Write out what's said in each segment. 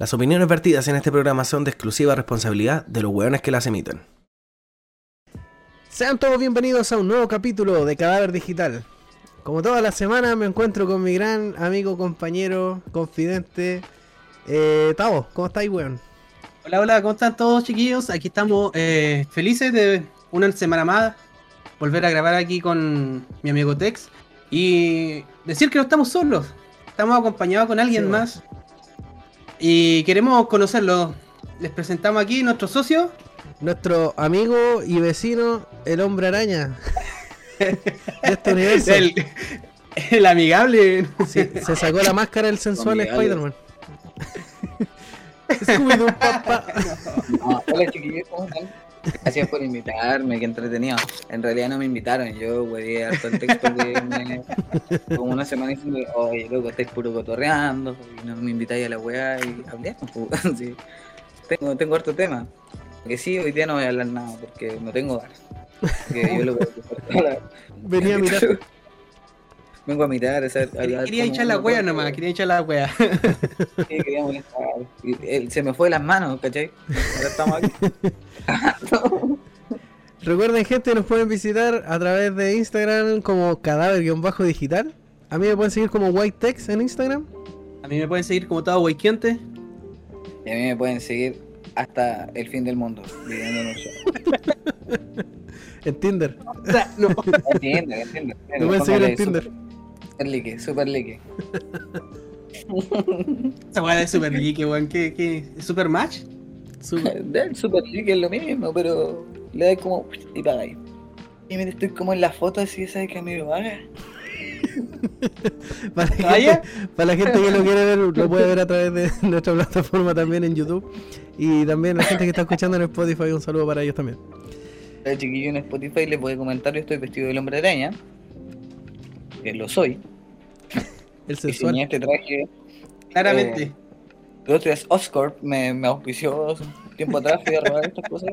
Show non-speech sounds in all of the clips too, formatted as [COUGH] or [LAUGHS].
Las opiniones vertidas en este programa son de exclusiva responsabilidad de los hueones que las emiten. Sean todos bienvenidos a un nuevo capítulo de Cadáver Digital. Como todas las semanas me encuentro con mi gran amigo, compañero, confidente, eh, Tavo. ¿Cómo estáis, weón? Hola, hola, ¿cómo están todos chiquillos? Aquí estamos eh, felices de una semana más volver a grabar aquí con mi amigo Tex y decir que no estamos solos, estamos acompañados con alguien Sí, más y queremos conocerlo. Les presentamos aquí nuestro socio. Nuestro amigo y vecino, el hombre araña [LAUGHS] de este universo. El, el amigable. Sí, se sacó la máscara del sensual. Spider-Man. Scooby-Doo, papá. No, hola chiquillos, ¿cómo están? Gracias por invitarme, qué entretenido. En realidad no me invitaron, yo hueví harto el texto que me... Como una semana diciendo, oye loco, estáis puro cotorreando, y no me invitáis a la weá y hablé. pues, [LAUGHS] sí. Tengo, tengo harto tema. Que sí, hoy día no voy a hablar nada porque no tengo ganas. Porque yo lo que Venía a mirar. [LAUGHS] Vengo a mirar, o sea, a Quería echar la wea nomás, quería echar la wea. Sí, quería molestar. Eh, se me fue de las manos, ¿cachai? Ahora estamos aquí. [LAUGHS] [LAUGHS] Recuerden, gente, nos pueden visitar a través de Instagram como cadáver-digital. A mí me pueden seguir como Whitetex en Instagram. A mí me pueden seguir como todo Weikiente. Y a mí me pueden seguir hasta el fin del mundo, viviendo en un [LAUGHS] show. En Tinder. [LAUGHS] no. Entiendo, entiendo. Me pueden seguir en Tinder. Super like, super like. Esa wea de Super Geek, weón. ¿Qué, qué? ¿Super Match? Super- [LAUGHS] El super like es lo mismo, pero le das como y pagáis. Y mira, estoy como en la foto así, ¿sabes que amigo paga? [LAUGHS] Para, la ¿Vaya? gente, para la gente que lo quiere ver, lo puede ver a través de [LAUGHS] nuestra plataforma también en YouTube. Y también la gente que está escuchando en Spotify, un saludo para ellos también. El chiquillo en Spotify les voy a comentar, yo estoy vestido del hombre araña. Que lo soy. El sensual. este traje. Claramente. El otro es Oscorp, me, me auspició hace un tiempo atrás, fui a robar estas cosas.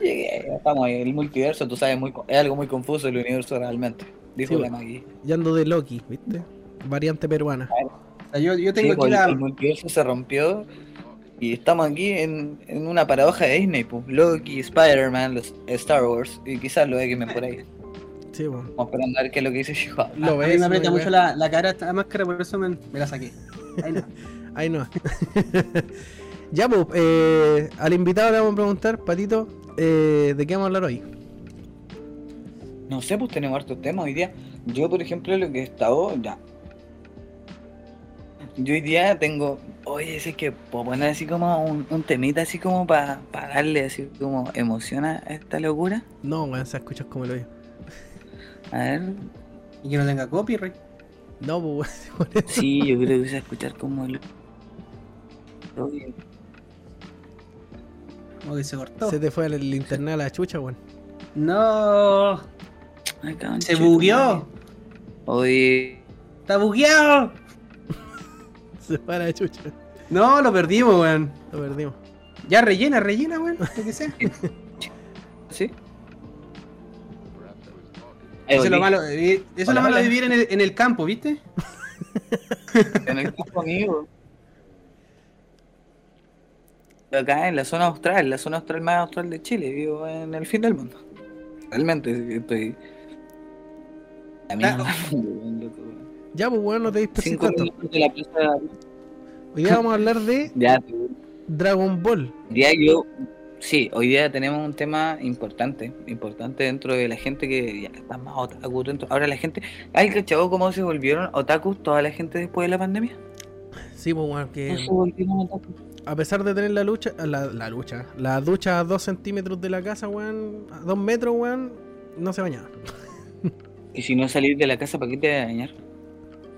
y Llegué, ya estamos ahí, el multiverso, tú sabes, muy, es algo muy confuso el universo realmente. Dijo Sí, la Maggie. Y ando de Loki, ¿viste? Variante peruana. O sea, yo, yo Sí, tengo aquí pues, la. El multiverso se rompió y estamos aquí en, en una paradoja de Disney, pues. Loki, Spider-Man, los Star Wars y quizás los X-Men por ahí. Sí, bueno. Vamos esperando a ver qué es lo que dice. Lo a mí ves, me aprieta lo mucho la, la cara esta máscara, por eso me, me la saqué. Ahí no. [LAUGHS] Ahí no. [LAUGHS] ya, pues, eh, al invitado le vamos a preguntar, Patito, eh, ¿de qué vamos a hablar hoy? No sé, pues tenemos hartos temas hoy día. Yo, por ejemplo, lo que he estado, ya. Yo hoy día tengo, oye, es que puedo poner así como un, un temita así como para darle así como emoción a esta locura. No, weón, se escucha como lo oigo. A ver, Y que no tenga copyright. No, pues, weón, [LAUGHS] por eso. sí, yo creo que se va a escuchar como el... Como que se cortó. se te fue el internet a la chucha, weón. No. Se bugueó. Oye, Está bugueado. [LAUGHS] Se fue a la chucha. No, lo perdimos, weón. Lo perdimos. Ya rellena, rellena, weón. Lo que sea. ¿sí? Eso es lo malo vivir, eso es lo malo de vivir en el, en el campo, ¿viste? [LAUGHS] En el campo, amigo. Acá en la zona austral, la zona austral más austral de Chile, vivo en el fin del mundo. Realmente estoy. A mí loco. Ya, pues, weón, no te la plaza. Hoy día vamos a hablar de [LAUGHS] Ya. Dragon Ball. Día yo. Sí, hoy día tenemos un tema importante, importante dentro de la gente que ya está más otaku dentro. Ahora la gente, ¿hay cachado cómo se volvieron otakus toda la gente después de la pandemia? Sí, pues, weón, que a pesar de tener la lucha, la, la lucha, la ducha a dos centímetros de la casa, weón, a dos metros, weón, no se bañaba. [LAUGHS] Y si no salir de la casa, ¿para qué te vas a dañar?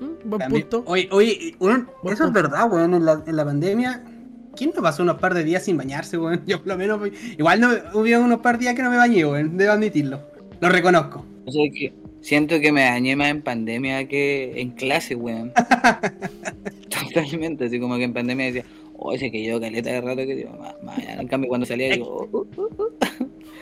¿Mm? Buen También- punto. Oye, oye, Buen eso es verdad, weón. En la, en la pandemia, ¿quién no pasó unos par de días sin bañarse, weón? [LAUGHS] Yo por lo menos, igual no hubo unos par de días que no me bañé, weón. Debo admitirlo. Lo reconozco. O sea que siento que me dañé más en pandemia que en clase, weón. [LAUGHS] Totalmente, así como que en pandemia decía, oh, ese que yo caleta de rato que digo, "Ma- mañana. En cambio, cuando salía, digo, oh, oh, oh, oh".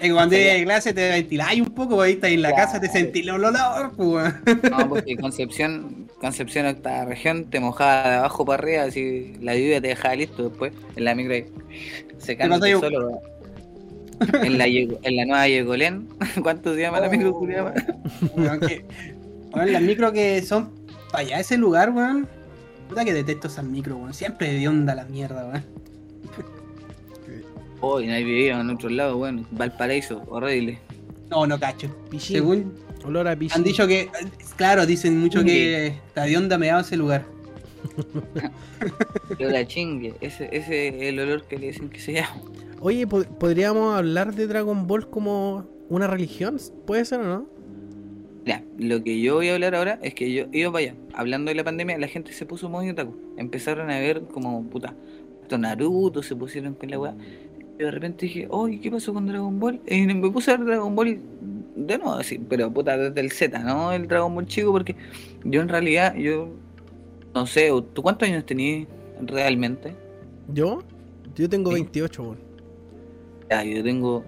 Es que cuando llegas de clase te ventiláis un poco, porque ahí estás en la Claro. casa, te sentís el olor, pues, no, porque Concepción, Concepción octava región, te mojaba de abajo para arriba, así la lluvia te dejaba listo después, en la micro ahí, secándote yo- solo. En la, en la nueva Yegolén, [LAUGHS] ¿cuánto se llama la micro? Julián? Weón, que- weón, las micros que son para allá, ese lugar, weón. Puta que detesto esas micros, weón. Siempre de onda la mierda, weón. [LAUGHS] Hoy no hay vivido en otro lado, bueno, Valparaíso, horrible. No, no cacho. Pichín. Según Olor a pichín. han dicho que, claro, dicen mucho que está de onda meado ese lugar. [LAUGHS] Pero la chingue, ese, ese es el olor que le dicen que se llama. Oye, ¿pod- ¿podríamos hablar de Dragon Ball como una religión? ¿Puede ser o no? Ya, lo que yo voy a hablar ahora es que yo iba para allá. Hablando de la pandemia, la gente se puso muy otaku. Empezaron a ver como, puta, esto Naruto, se pusieron con la weá. Y de repente dije, oye, ¿qué pasó con Dragon Ball? Y me puse a ver Dragon Ball de nuevo, así, pero puta, desde el Z, ¿no? El Dragon Ball chico, porque yo en realidad, yo no sé, ¿tú cuántos años tenías realmente? ¿Yo? Yo tengo Sí. 28, weón. Ya, yo tengo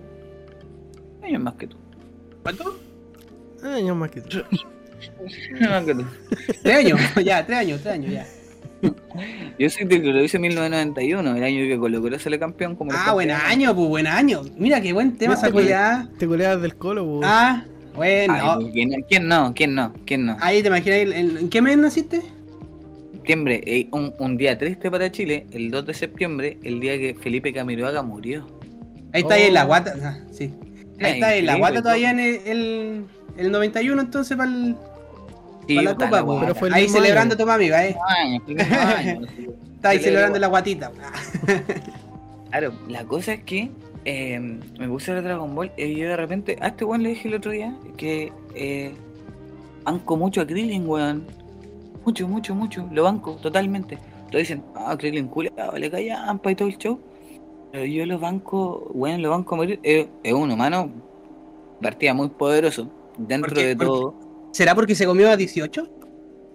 años más que tú. ¿Cuánto? Años más que tú. [LAUGHS] Tres años, [LAUGHS] ya, tres años, tres años, ya. Yo soy del que lo hice en 1991, el año que Colo Colo sale campeón como el Ah, buen año, pues buen año. Mira qué buen tema sacó pues, ya. Te coleas del colo, weón. Ah, bueno. Ay, ¿quién, quién no? ¿Quién no? ¿Quién no? Ahí te imaginas, ¿en, en qué mes naciste? Septiembre, eh, un, un día triste para Chile, el 2 de septiembre, el día que Felipe Camiroaga murió. Ahí está ahí en la Oh. guata. ah, sí. Ahí Ay, está en la guata ¿no? todavía en el, el, el 91 entonces para el, Sí, para la puta, copa, la pues. Pero fue el Ahí celebrando año. a tu amiga, eh. año, año. [LAUGHS] Está ahí Celebra celebrando la guatita. [LAUGHS] Claro, la cosa es que eh, me puse a ver Dragon Ball y yo de repente, a este weón le dije el otro día que eh, banco mucho a Krillin, weón. Mucho, mucho, mucho. Lo banco totalmente. Todos dicen, ah, Krillin culiao, le callampa y todo el show. Pero yo lo banco, weón, lo banco a morir. Es, es un humano, partida muy poderoso. Dentro ¿Por qué? de ¿Por todo. ¿Será porque se comió a 18?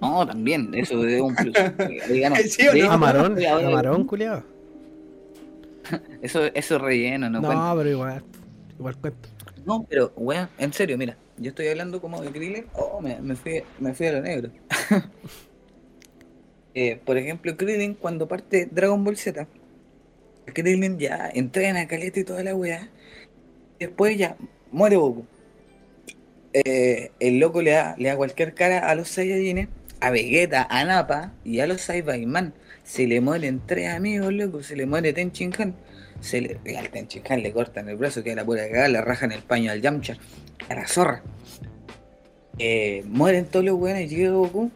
No, también, eso es un plus. [LAUGHS] Ganó. ¿Sí o no? Amarón, amarón, culiado. [LAUGHS] Eso, eso es relleno, no, No, cuenta. pero igual. Igual cuento. No, pero, weón, en serio, mira, yo estoy hablando como de Krillin, oh, me, me fui, me fui a lo negro. [LAUGHS] Eh, por ejemplo, Krillin, cuando parte Dragon Ball Z, Krillin ya entrena, caleta y toda la weá, después ya muere Goku. Eh, el loco le da, le da cualquier cara a los Saiyajines, a Vegeta, a Nappa y a los Saiyaman. Se le mueren tres amigos, loco, se le muere Tenchin Han. Se le, al Tenchin Han le cortan el brazo, que la pura cagada, le rajan el paño al Yamcha, a la zorra. Eh, mueren todos los weones, llega Goku.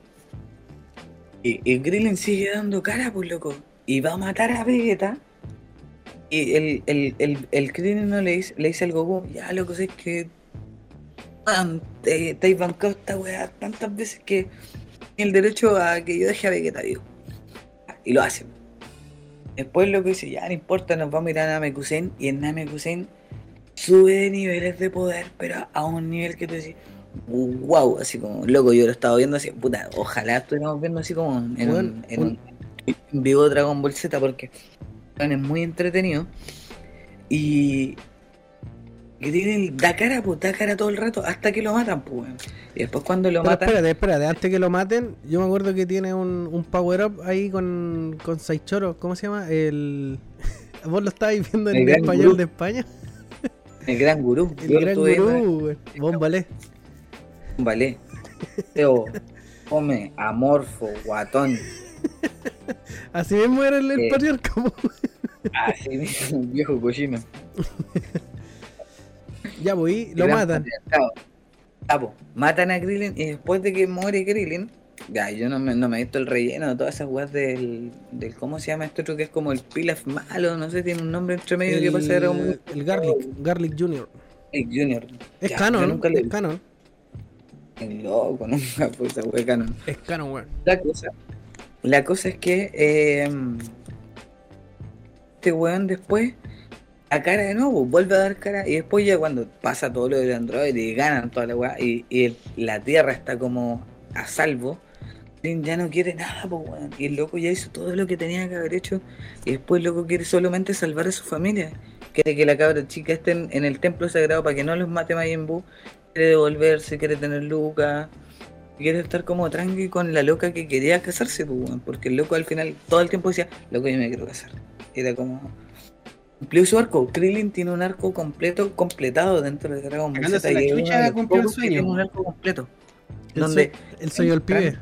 Y, y Krillin sigue dando cara, pues loco. Y va a matar a Vegeta. Y el, el, el, el Krillin no le dice, le dice al Goku, ya loco, sé que te, te has bancado esta weá tantas veces que el derecho a que yo deje a Vegeta vivo. Y lo hace. Después lo que dice, ya no importa, nos vamos a ir a Namekusen. Y en Namekusen sube de niveles de poder, pero a un nivel que tú decís, wow, así como, loco, yo lo estaba viendo así, puta, ojalá estuviéramos viendo así como en, un, en, un- un- en vivo Dragon Ball Z, porque es muy entretenido. Y que tienen, da cara, pues, da cara todo el rato, hasta que lo matan, pues. Y después cuando lo Pero matan, espérate, espérate, antes que lo maten, yo me acuerdo que tiene un, un power up ahí con, con Saichoro, ¿cómo se llama? El. [LAUGHS] Vos lo estabais viendo en El español gurú. de España. el gran gurú, El yo gran gurú. Bombalé. Vale. Teo, come, amorfo, guatón. [LAUGHS] Así mismo era el, Eh. patriarca. [LAUGHS] Así mismo, viejo cochino. Ya, pues, y lo matan. patriarcado. Ah, po, matan a Krillin y después de que muere Krillin, ya, yo no me, no me he visto el relleno de todas esas weas del, del. ¿Cómo se llama esto otro que es como el Pilaf malo? No sé, tiene un nombre entre medio que pasa de Dragon El, el Garlic, Garlic Jr. El Junior. Es Ya, canon, nunca le es canon. vi. Loco, [LAUGHS] nunca fue esa wea canon. Es canon, weón. La cosa, la cosa es que eh, este weón después a cara de nuevo, vuelve a dar cara y después ya cuando pasa todo lo del Android y ganan toda la weá y, la Tierra está como a salvo, Lin ya no quiere nada, pues weón. Y el loco ya hizo todo lo que tenía que haber hecho y después el loco quiere solamente salvar a su familia. Quiere que la cabra chica esté en, el templo sagrado para que no los mate Majin Buu. Quiere devolverse, quiere tener Lucas. quiere estar como tranqui con la loca que quería casarse, pues, porque el loco al final todo el tiempo decía, loco, yo me quiero casar. Era como. Cumplió su arco. Krillin tiene un arco completo, completado dentro de Dragon Ball Z. la chucha, cumplió el sueño. Tiene un arco completo. El, Donde el sueño del pibe.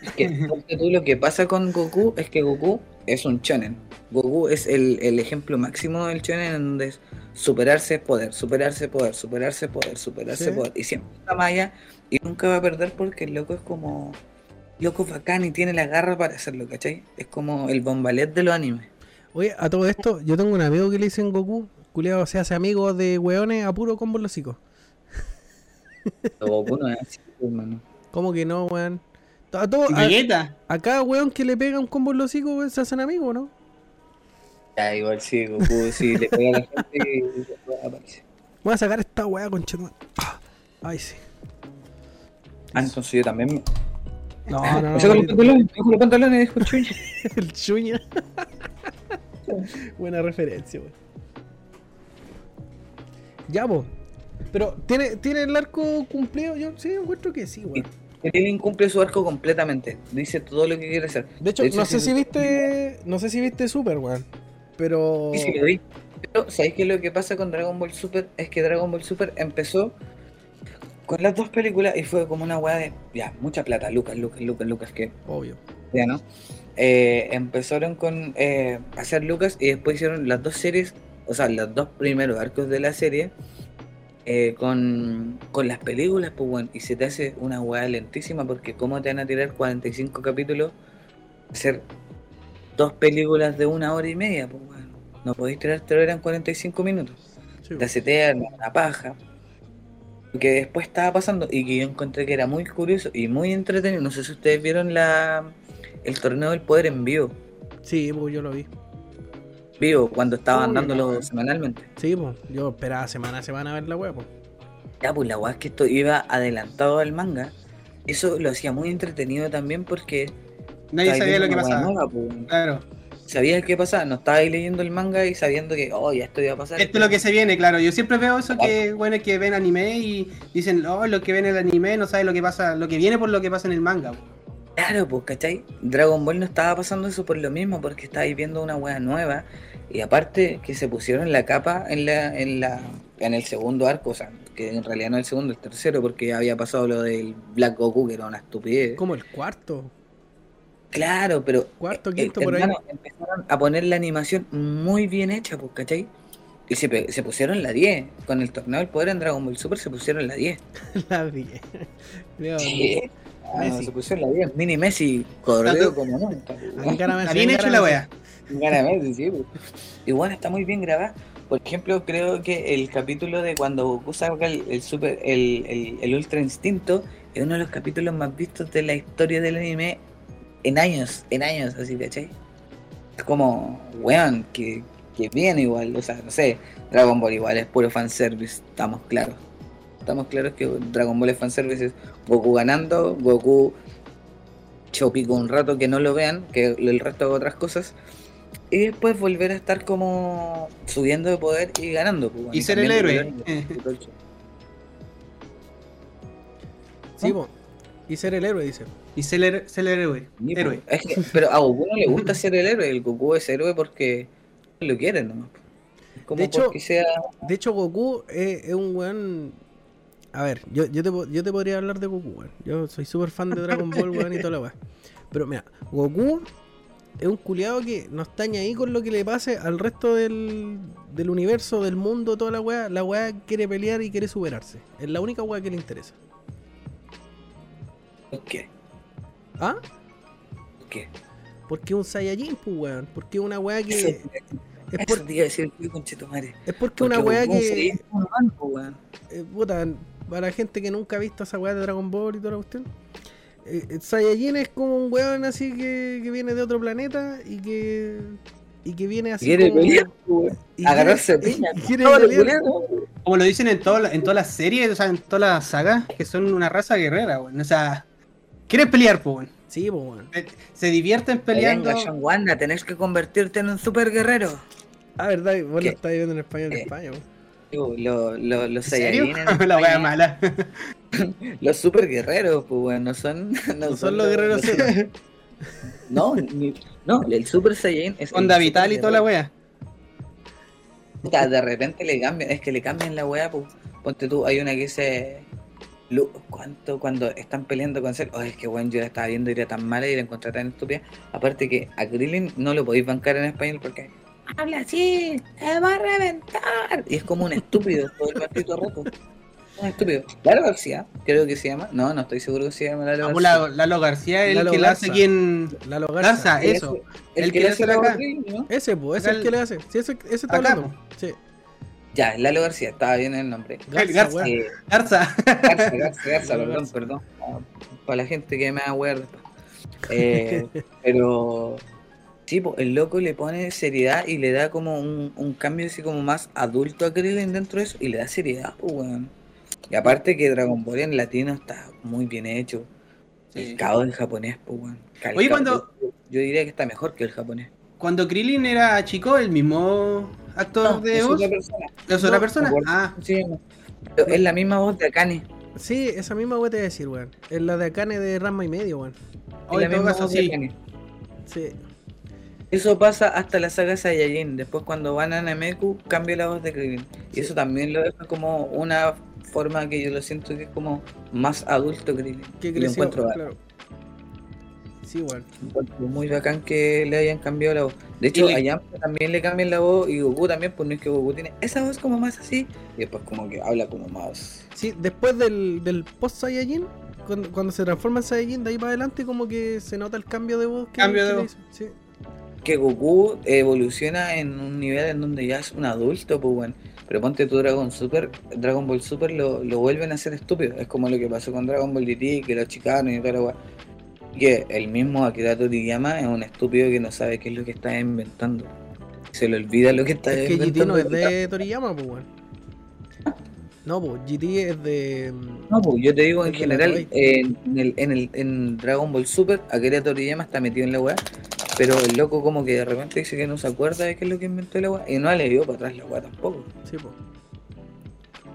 Es que tú, lo que pasa con Goku es que Goku es un shonen. Goku es el, el ejemplo máximo del shonen en donde es superarse es poder, superarse es poder, superarse es poder, superarse Sí. es poder. Y siempre está más allá y nunca va a perder porque el loco es como... Loco bacán y tiene la garra para hacerlo, ¿cachai? Es como el bombalet de los animes. Oye, a todo esto, yo tengo un amigo que le dicen Goku. Culeado se hace amigo de weones a puro combo los hocico. Goku no es así, hermano. ¿Cómo que no, weón? A, todo, a, cada weón que le pega un combo en los hocico, se hacen amigos, ¿no? Ya, igual sí, Goku sí le pega a la gente y aparece. Voy a sacar esta weá con Ay, sí. Ah, entonces yo también... No, no, no. Los ahorita- pantalones, saco los pantalones y dejo chuña. El chuña. [LAUGHS] [LAUGHS] Buena referencia, weón. Ya, po. Pero, ¿tiene, ¿tiene el arco cumplido? Yo sí encuentro que sí, weón. Krillin cumple su arco completamente. Dice todo lo que quiere hacer. De hecho, De hecho, no sé si viste. No sé si viste Super, weón. Pero. Sí, sí, lo vi. Pero, ¿sabéis qué lo que pasa con Dragon Ball Super? Es que Dragon Ball Super empezó con las dos películas y fue como una weá de, ya, mucha plata, Lucas, Lucas, Lucas, Lucas, que Obvio. ya, ¿no? Eh, empezaron con eh, hacer Lucas y después hicieron las dos series, o sea, los dos primeros arcos de la serie eh, con, con las películas, pues bueno, y se te hace una weá lentísima porque ¿cómo te van a tirar 45 capítulos? Hacer dos películas de una hora y media, pues bueno. No podéis tirar tres horas en 45 minutos. Sí, Te hace eterno, una paja. Que después estaba pasando y que yo encontré que era muy curioso y muy entretenido. No sé si ustedes vieron la el torneo del poder en vivo. sí, pues yo lo vi. Vivo, cuando estaban Uy, dándolo no. semanalmente. Sí, pues. Yo esperaba semana a semana a ver la weá, pues. Ya, pues la weá es que esto iba adelantado al manga. Eso lo hacía muy entretenido también porque Nadie sabía lo que pasaba. nueva, pues. Claro. Sabías qué pasaba, no estabais leyendo el manga y sabiendo que, oh, ya esto iba a pasar. Esto es lo que se viene, claro. Yo siempre veo eso que, bueno, que ven anime y dicen, oh, lo que ven el anime no sabe lo que pasa, lo que viene por lo que pasa en el manga. Claro, pues, ¿cachai? Dragon Ball no estaba pasando eso por lo mismo, porque estáis viendo una wea nueva. Y aparte que se pusieron la capa en la, en la, en el segundo arco, o sea, que en realidad no el segundo, el tercero, porque había pasado lo del Black Goku, que era una estupidez. Como el cuarto. Claro, pero cuarto, eh, quinto eh, por ahí. empezaron a poner la animación muy bien hecha, pues, ¿cachai? Y se, se pusieron la 10. Con el torneo del poder en Dragon Ball Super se pusieron la 10. [LAUGHS] la 10. Ah, Messi. se pusieron la 10. Mini Messi corrió como me Está bien hecho la me- wea. Claramente, sí. pues. Igual está muy bien grabada. Por ejemplo, creo que el capítulo de cuando Goku saca el, el super, el, el, el Ultra Instinto es uno de los capítulos más vistos de la historia del anime en años, en años, así, ¿cachai? Es como, weón, que, que bien igual, o sea, no sé, Dragon Ball igual es puro fanservice, estamos claros. Estamos claros que Dragon Ball es fanservice, es Goku ganando, Goku chopico un rato que no lo vean, que el resto de otras cosas, y después volver a estar como subiendo de poder y ganando. pues, Y ser el héroe. Sí, po. Y ser el héroe, dice. Y ser el, ser el héroe. Sí, héroe. es que- pero a Goku no le gusta ser el héroe, el Goku es héroe porque lo quiere nomás. Como De hecho- sea De hecho, Goku es, es un weón. A ver, yo, yo, te, yo te podría hablar de Goku, weón. Yo soy súper fan de Dragon Ball, weón, y toda la weá. Pero mira, Goku es un culiado que no está ni ahí con lo que le pase al resto del, del universo, del mundo, toda la weá. La weá quiere pelear y quiere superarse. Es la única weá que le interesa. ¿por qué? ¿Ah? ¿Por qué? Porque es un Saiyajin, pues, weón. Porque es una weá que. Eso, Es, eso por- te iba a decir conchetumare. es porque una Porque weá Goku que. sería un pues, weón. eh, puta, para la gente que nunca ha visto esa weá de Dragon Ball y toda la cuestión. Eh, eh, Saiyajin es como un weón así que, que viene de otro planeta y que. Y que viene así. Quiere como- pelear, [LAUGHS] pues, weón. y Agarrarse a quiere- piña. y quiere pelear. Como lo dicen en, todo- en todas las series, o sea, en todas las sagas, que son una raza guerrera, weón. O sea, quieren pelear, pues, weón. Sí, pues weón. Se- Se divierten peleando. Venga, John Wanda, tenés que convertirte en un super guerrero. Ah, verdad, vos ¿Qué? lo estáis viendo en español de ¿Qué? España, weón. Digo, lo- lo- los ¿En serio? Saiyajin en [LAUGHS] La wea mala. [LAUGHS] Los super guerreros, pues bueno, no son. [LAUGHS] No, No son los guerreros. No, ni- no, el Super Saiyan es. Onda vital y toda la wea. De repente le cambian, es que le cambian la weá, pues. Ponte tú, hay una que dice. ¿Cuánto cuando están peleando con Cell? Oh, es que bueno, yo la estaba viendo y era tan mala y la encontré tan estúpida. Aparte que a Krillin no lo podéis bancar en español porque habla así, se va a reventar. Y es como un estúpido todo el maldito rato. Un estúpido. Lalo García, creo que se llama. No, no estoy seguro que se llama Lalo García. la- Lalo García, el Lalo que la hace aquí en Lalo Garza. Garza, El eso. El, El que, que le le hace hace acá. voz Krillin, ¿no? Ese, pues, ese es el que le hace. Sí, ese, ese está Acá, hablando. Sí. Ya, Lalo García, estaba bien el nombre. Garza. Eh, Garza. Garza, Garza, [LAUGHS] Garza, perdón, perdón. Para la gente que me va a wear después. Eh, pero sí, el loco le pone seriedad y le da como un, un cambio así como más adulto a Krillin dentro de eso y le da seriedad, pues weón. Y aparte que Dragon Ball en latino está muy bien hecho. Sí. El caos en japonés, pues weón. El Oye, cuando- yo, yo diría que está mejor que el japonés. Cuando Krillin era chico, el mismo actor de es voz. otra persona. ¿Es otra No, persona? Ah, Sí, no. Es la misma voz de Akane. Sí, esa misma weá te voy a decir, weón. Es la de Akane de Rasma y medio, weón. o Es la en todo misma caso voz de sí. Akane. Sí. Eso pasa hasta la saga Saiyajin. Después cuando van a Nameku cambia la voz de Krillin. Y Sí. eso también lo deja como una forma que yo lo siento que es como más adulto Krillin. Que Y lo creció, encuentro, claro. Sí, encuentro muy bacán que le hayan cambiado la voz. De hecho, le- a Yamcha también le cambian la voz y Goku también, pues no es que Goku tiene esa voz como más así. Y después como que habla como más... Sí, después del, del post Saiyajin, cuando, cuando se transforma en Saiyajin, de ahí para adelante, como que se nota el cambio de voz. Que, Cambio de voz. Sí. Que Goku evoluciona en un nivel en donde ya es un adulto, pues bueno. Pero ponte tu Dragon Super, Dragon Ball Super lo, lo vuelven a hacer estúpido. Es como lo que pasó con Dragon Ball GT, que lo achicaron y toda la weá. Que el mismo Akira Toriyama es un estúpido que no sabe qué es lo que está inventando. Se le olvida lo que está Es que GT inventando. no es de Toriyama, pues, weón. No, pues GT es de. mm, No, pues yo te digo en general, en, el, en, el, en Dragon Ball Super, Akira Toriyama está metido en la weá, pero el loco como que de repente dice que no se acuerda de qué es lo que inventó la weá, y no le dio para atrás la weá tampoco. Sí, pues.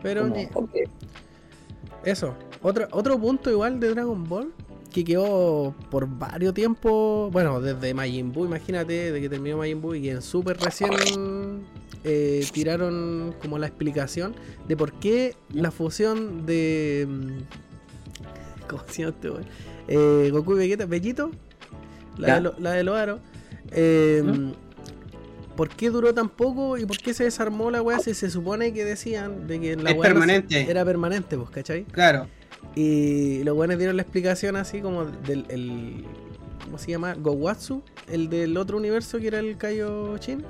Pero Como, ni- eso. Otro, otro punto igual de Dragon Ball que quedó por varios tiempos. Bueno, desde Majin Buu, imagínate, de que terminó Majin Buu y en Super recién eh, tiraron como la explicación de por qué la fusión de. mm, ¿Cómo se llama este? Eh, Goku y Vegeta, Bellito, la de, lo, la de Loaro. Eh, ¿Mm? ¿Por qué duró tan poco y por qué se desarmó la weá si se supone que decían de que la Es weá no permanente. era permanente, pues, ¿cachai? Claro. Y los buenos dieron la explicación así como del el, ¿cómo se llama? Gowatsu, el del otro universo que era el Kaioshin.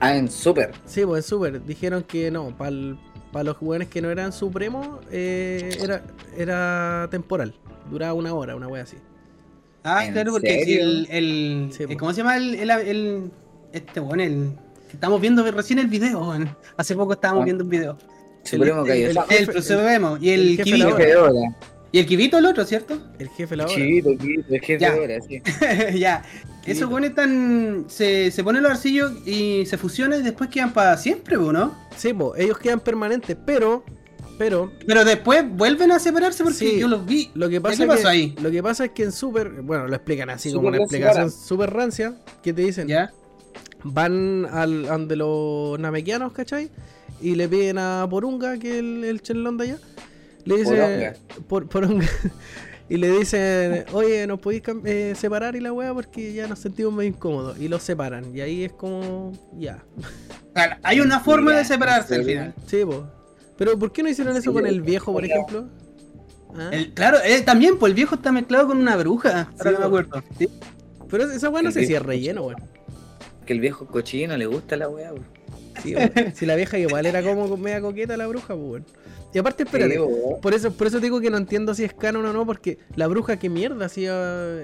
Ah, en Super. Sí, pues en Super dijeron que no, para los jugadores que no eran supremos eh, era, era temporal, duraba una hora, una wea así. Ah, ¿En claro, porque si el, el, Sí, el- po. ¿Cómo se llama el, el, el- este bueno, el estamos viendo recién el video, weón. Hace poco estábamos Ah. viendo un video. Supremo el- vemos. Y el el, jefe Kibito. Y el Kibito el otro, ¿cierto? El jefe la hora. Chivito, Chivito, el jefe Ya. de hora, sí. [LAUGHS] ya. Kibito. Esos buenos están. Se, se ponen los arcillos y se fusionan y después quedan para siempre, ¿no? Sí, pues ellos quedan permanentes, pero, pero Pero después vuelven a separarse porque Sí, yo los vi. Lo que pasa ¿Qué es pasó que, ahí? Lo que pasa es que en Super, bueno, lo explican así Super como una explicación super rancia, que te dicen, ¿Ya? van al ante los namequianos, ¿cachai? Y le piden a Porunga, que es el, el chelón de allá, le dice por, Poronga, [LAUGHS] y le dicen, oye, nos podéis eh, separar y la weá porque ya nos sentimos medio incómodos. Y los separan, y ahí es como, ya. Claro, hay una forma de separarse al final. Sí, pues. Pero ¿por qué no hicieron eso con el viejo, por ejemplo? ¿Ah? El- claro, eh, también, pues el viejo está mezclado con una bruja. Ahora Sí, que me po. acuerdo. Sí. Pero esa weá no sé si es relleno, weón. Que el viejo cochino le gusta la weá, weón. Sí, si la vieja igual era como media coqueta la bruja, pues, weón. Y aparte, espérate, Sí, por eso, por eso digo que no entiendo si es canon o no, porque la bruja que mierda hacía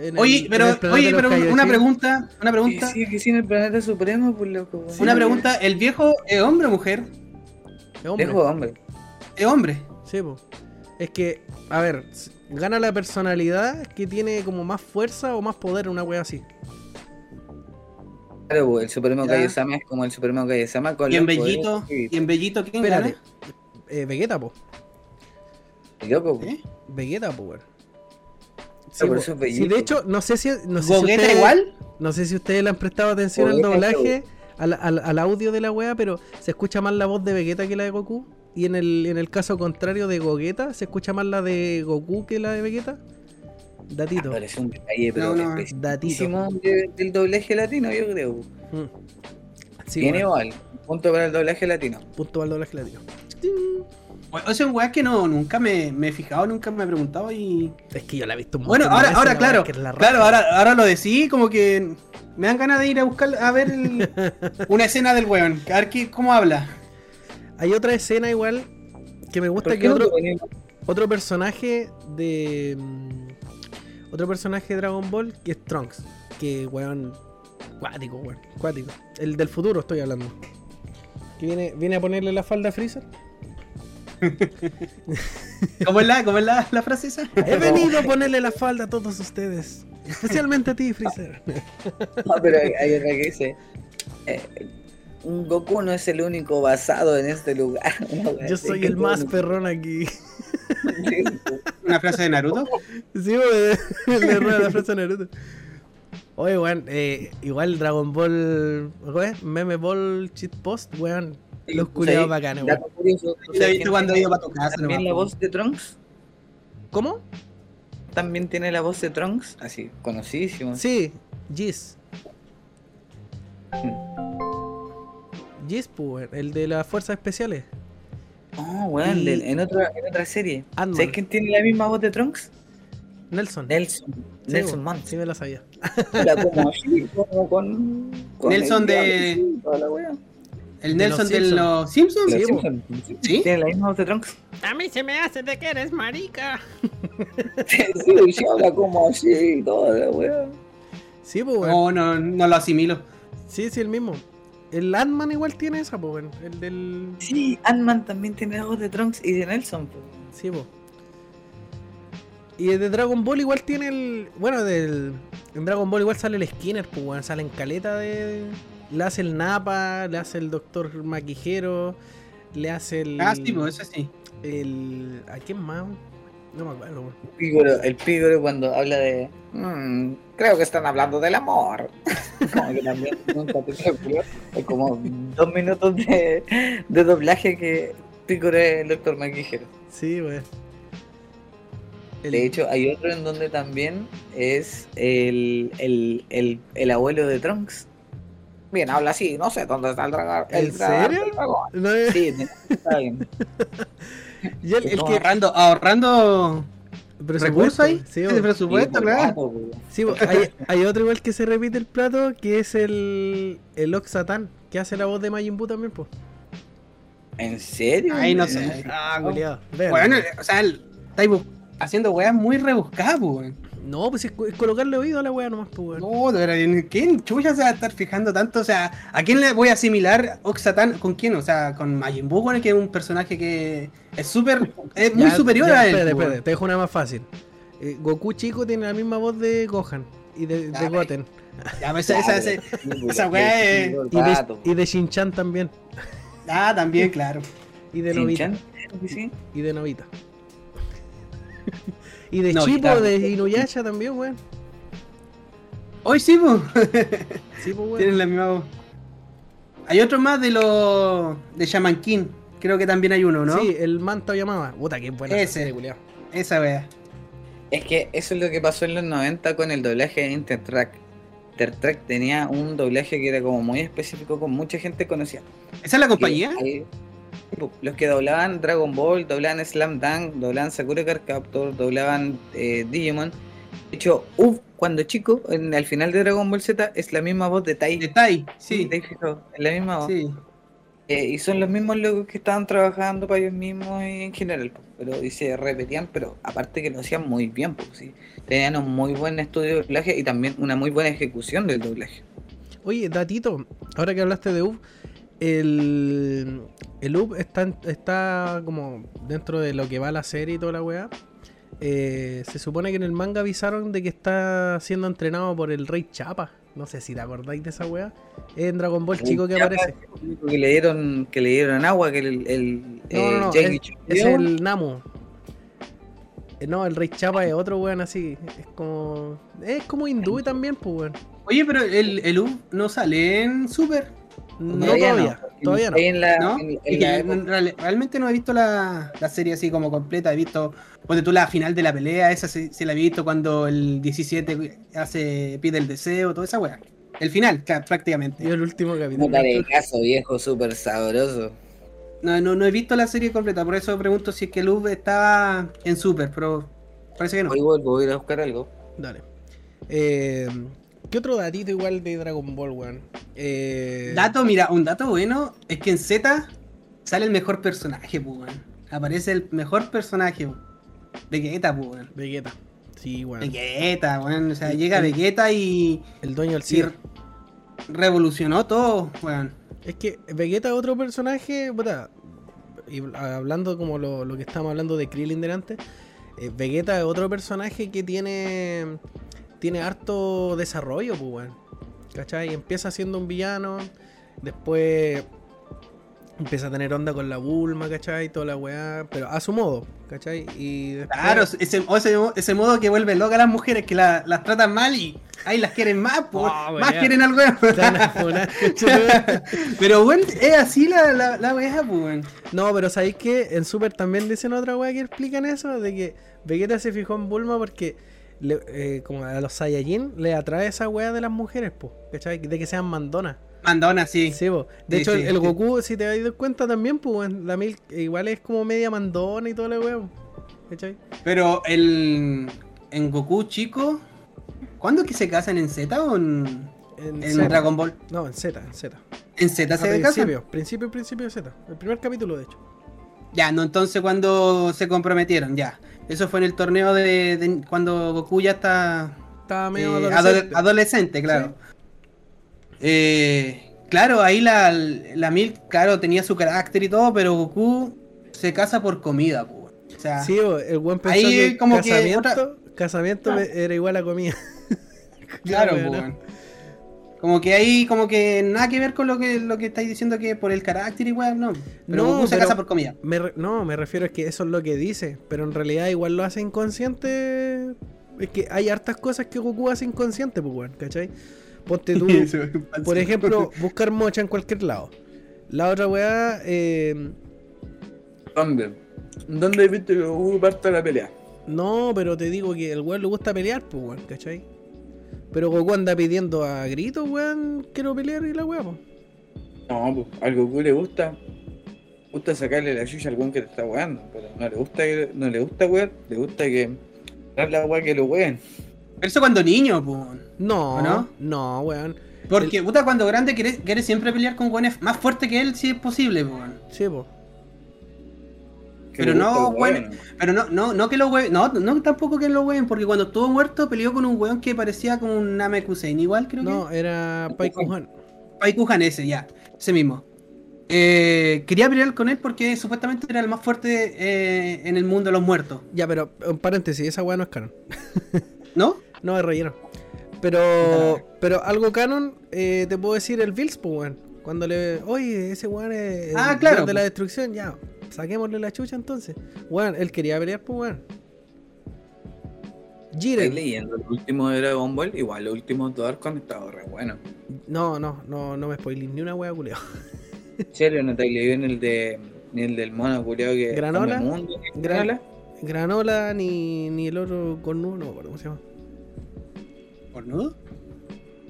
en el- Oye, en pero, el oye, pero una pregunta, una pregunta, sí, que sí, en el planeta supremo, pues loco. una pregunta, ¿el viejo es hombre o mujer? Es hombre. Es hombre. Sí, po. Es que, a ver, gana la personalidad que tiene como más fuerza o más poder, una wea así. Claro, pues, el Supremo. Kaiosama es como el Supremo Kaiosama con Y en Bellito, y en Bellito, ¿quién Espérate. gana? Eh, Vegeta, po. Loco, po. ¿Eh? Vegeta, pues, weón. Sí, por po. eso es Sí, de hecho, no sé si. No sé si ¿Gogeta ustedes- igual? No sé si ustedes le han prestado atención al doblaje, al, al- al audio de la wea, pero se escucha más la voz de Vegeta que la de Goku. Y en el, en el caso contrario de Gogeta, se escucha más la de Goku que la de Vegeta. Datito. Pero es un detalle, pero No, no. especialísimo de- del doblaje latino, yo creo. Mm. Sí, weón. igual. Punto para el doblaje latino. Punto para el doblaje latino. O sea, un weá que no, nunca me, me he fijado, nunca me he preguntado y. Es que yo la he visto un Bueno, montón de ahora, veces, ahora la claro, es claro, ahora, ahora lo decí, como que me dan ganas de ir a buscar, a ver el- [LAUGHS] una escena del weón, a ver qué, cómo habla. Hay otra escena igual que me gusta ¿Por que otro, otro personaje de. mm, Otro personaje de Dragon Ball que es Trunks. Que weón. Cuático, weón. Cuático. El del futuro estoy hablando. Que viene, viene a ponerle la falda a Freezer. [LAUGHS] ¿Cómo es la, cómo es la, la frase esa? [LAUGHS] He venido a ponerle la falda a todos ustedes. Especialmente a ti, Freezer. [LAUGHS] No, pero hay, hay otra que dice. eh, un Goku no es el único basado en este lugar. Yo soy que el más todo- perrón aquí. Sí, Una frase de Naruto. Sí, weón. Le roba la frase a Naruto. Oye, weón, eh, igual Dragon Ball. ¿cómo es? Meme Ball Cheat Post, weón. Los culiados bacanes, weón. Dato curioso, ¿tú Lo sabes visto quién cuando ido para tu casa. También la voz de Trunks. ¿Cómo? También tiene la voz de Trunks. Así, conocidísimo. Sí, Giz. Giz, pues, el de las fuerzas especiales. Oh, weón, Y- en, otra, en otra serie. ¿Sabes quién tiene la misma voz de Trunks? Nelson. Nelson. Sí, Nelson Mans. Sí, me la sabía. Era como así, [LAUGHS] como con. con Nelson el de- El Nelson de los Simpsons. Los Sí, Simpsons. ¿Sí? Tiene la misma voz de Trunks. A mí se me hace de que eres marica. Sí, sí, habla como así, toda la wea. Sí, pues, weón. No, no, no lo asimilo. Sí, sí, el mismo. El Ant-Man igual tiene esa, pues, weón. El del. Sí, Ant-Man también tiene la voz de Trunks y de Nelson. po. Sí, po. Y el de Dragon Ball igual tiene el. Bueno, del. En Dragon Ball igual sale el Skinner, pues weón. Sale en caleta de. Le hace el Napa, le hace el Doctor Maquijero, le hace el. Ah, sí, pues eso sí. El. ¿A quién más? No me acuerdo, weón. Pígoro, el Pígoro cuando habla de. "Mm, creo que están hablando del amor. [LAUGHS] como que también nunca te como dos minutos de, de doblaje que Pígoro es el doctor Maquijero. Sí, weón. El- De hecho, hay otro en donde también es el, el, el, el abuelo de Trunks. Bien, habla así, no sé dónde está el dragón. el ¿En serio? dragón". no, eh, Sí, está bien. [LAUGHS] y el, el que. ahorrando, ahorrando presupuesto, recursos ahí. Sí, weón. presupuesto, Sí, claro. rato, po. Sí, hay, [LAUGHS] hay otro igual que se repite el plato, que es el. El Oxatan, que hace la voz de Majin Buu también, pues. ¿En serio? Ay, no sé. Ah, culiado. Bueno, o sea, el- haciendo weas muy rebuscadas, pues. No, pues es, es colocarle oído a la wea nomás, pues, weón. No, de verdad, ¿en ¿quién chucha se va a estar fijando tanto? O sea, ¿a quién le voy a asimilar Oxatan? ¿Con quién? O sea, con Majin Buu, que es un personaje que es súper, es [LAUGHS] muy Ya, superior ya, a él. Espérate, pues, espérate, te dejo una más fácil. Eh, Goku chico tiene la misma voz de Gohan y de. Goten. Ya, pues, esa, esa, esa- [LAUGHS] esa sí, es- Y de, y de Shin-Chan también. Ah, también, claro. Y de Novita. Sí. Y de Novita. Y de Novita. Chipo, de Inuyasha también, weón. Hoy sí, pues. Sí, pues, Tienen la misma voz. Hay otro más de los de Shaman King. Creo que también hay uno, ¿no? Sí, el Manta Yamada. Puta, qué buena esa Ese. culiao. Esa wea. Es que eso es lo que pasó en los 90 con el doblaje de Intertrack. Intertrack tenía un doblaje que era como muy específico, con mucha gente conocida. ¿Esa es la compañía? Que, eh, los que doblaban Dragon Ball, doblaban Slam Dunk, doblaban Sakura Card Captor, doblaban eh, Digimon. De hecho, Uf, cuando chico, en, al final de Dragon Ball Z, es la misma voz de Tai. De Tai, sí. ¿Te has fijado? Es la misma voz. Sí. Eh, y son los mismos locos que estaban trabajando para ellos mismos y en general, pero y se repetían, pero aparte que lo hacían muy bien, pues sí. Tenían un muy buen estudio de doblaje y también una muy buena ejecución del doblaje. Oye, datito, ahora que hablaste de UV, el, el está, está como dentro de lo que va la serie y toda la weá. Eh, se supone que en el manga avisaron de que está siendo entrenado por el Rey Chapa. No sé si te acordáis de esa weá. Es en Dragon Ball chico que aparece. Que le dieron, que le dieron agua, que el, el, No, no, no, Jackie es, el Namu. Eh, No, el Rey Chapa es otro weón así. Es como. Es como hindú también, pues weón. Oye, pero el, el U no sale en Super, No Todavía todavía, no. todavía no. Ahí en la, ¿no? en- en Es la que época- en real- realmente no he visto la, la serie así como completa. He visto, ponte tú la final de la pelea, esa sí, sí la he visto cuando el 17 hace pide el deseo, toda esa weá. El final, claro, prácticamente. Yo el último capítulo. Puta de caso, viejo, súper sabroso. No, no, no he visto la serie completa, por eso pregunto si es que el U estaba en Super, pero parece que no. Hoy vuelvo, voy a ir a buscar algo. Dale. Eh, ¿Qué otro datito igual de Dragon Ball, weón? Eh, Dato, mira, un dato bueno es que en Z sale el mejor personaje, weón. Aparece el mejor personaje, weón. Vegeta, weón. Vegeta. Sí, weón. Vegeta, weón. O sea, El- llega el- Vegeta y, El dueño del cielo. revolucionó todo, weón. Es que Vegeta es otro personaje, puta, y hablando como lo, lo que estábamos hablando de Krillin delante, eh, Vegeta es otro personaje que tiene tiene harto desarrollo, pues, weón. ¿Cachai? Empieza siendo un villano, después empieza a tener onda con la Bulma, ¿cachai? Toda la weá, pero a su modo, ¿cachai? Y después- Claro, ese, o ese, ese modo que vuelve loca a las mujeres que la- las tratan mal y ahí las quieren más, pues. Oh, más quieren al weón. [LAUGHS] Pero, weón, es así la, la, la weá, pues, weón. No, pero ¿sabéis que En Super también dicen otra weá que explican eso? De que Vegeta se fijó en Bulma porque le- eh, como a los Saiyajin le atrae esa weá de las mujeres, po, ¿cachai? De que sean mandonas. Mandona, sí. De Sí, hecho, sí, el, el. Goku, si te das cuenta también, pues la Milk igual es como media mandona y toda la weá, po, ¿cachai? Pero el. En Goku chico. ¿Cuándo es que se casan en Z o en, En, en Z. Dragon Ball? No, en Z, en Z. En Z se casan. principio, principio, principio de Z. El primer capítulo, de hecho. Ya, no, entonces cuando se comprometieron, ya. Eso fue en el torneo de, de- cuando Goku ya está Estaba eh, medio adole- adolescente. adolescente, claro. Eh, claro, ahí la, la Milk, claro, tenía su carácter y todo, pero Goku se casa por comida. O sea, Sí, el buen Ahí como que casamiento, otra- casamiento Ah. era igual a comida. [LAUGHS] claro, weón. Como que ahí, como que nada que ver con lo que, lo que estáis diciendo que por el carácter igual, no. Pero No, Goku se pero- casa por comida. Me re- no, me refiero a que eso es lo que dice, pero en realidad igual lo hace inconsciente. Es que hay hartas cosas que Goku hace inconsciente, pues, weón, ¿cachai? Ponte tú, [LAUGHS] por ejemplo, buscar mocha en cualquier lado. La otra weá, eh, ¿Dónde? ¿Dónde viste que Goku parte la pelea? no, pero te digo que el weón le gusta pelear, pues, weón, ¿cachai? Pero Goku anda pidiendo a gritos, weón, quiero pelear y la weá, pues. No, pues al Goku le gusta. gusta sacarle la chucha al weón que te está weando. Pero no le gusta que, no le gusta wear, le gusta que. Dar la weá que lo ween. Pero eso cuando niño, po. No, ¿O no? no, weón. Porque, puta, cuando grande quiere, quiere siempre pelear con weones más fuertes que él si es posible, po. Sí, pues. Que Pero no, bueno, weón. Pero no, no, no que lo hueven, no, no tampoco que lo hueven, porque cuando estuvo muerto peleó con un weón que parecía como un Namekusein, igual creo No, era Pai Kuhan. que. Paikuhan ese, ya, ese mismo. Eh, quería pelear con él porque supuestamente era el más fuerte eh, en el mundo de los muertos, Ya, pero un paréntesis, esa weá no es canon. [LAUGHS] ¿no? No, es relleno. Pero, pero algo canon, eh, te puedo decir el Bills, pues, weón. Cuando le. Oye, ese weón es. el Ah, claro, de la pues. destrucción, ya. Saquémosle la chucha entonces. Weón, él quería pelear, pues, weón. ¿Estáis Jiren. leyendo el último de Dragon Ball? Igual los últimos dos arcos han estado re buenos. No, no, no, no me spoilees ni una wea, culiao. ¿En serio no te leído en el de. ni el del mono culiao que. ¿Granola? come mundo? Gran- ¿Granola? Granola ni, ni el otro cornudo, no me acuerdo cómo se llama. ¿Cornudo?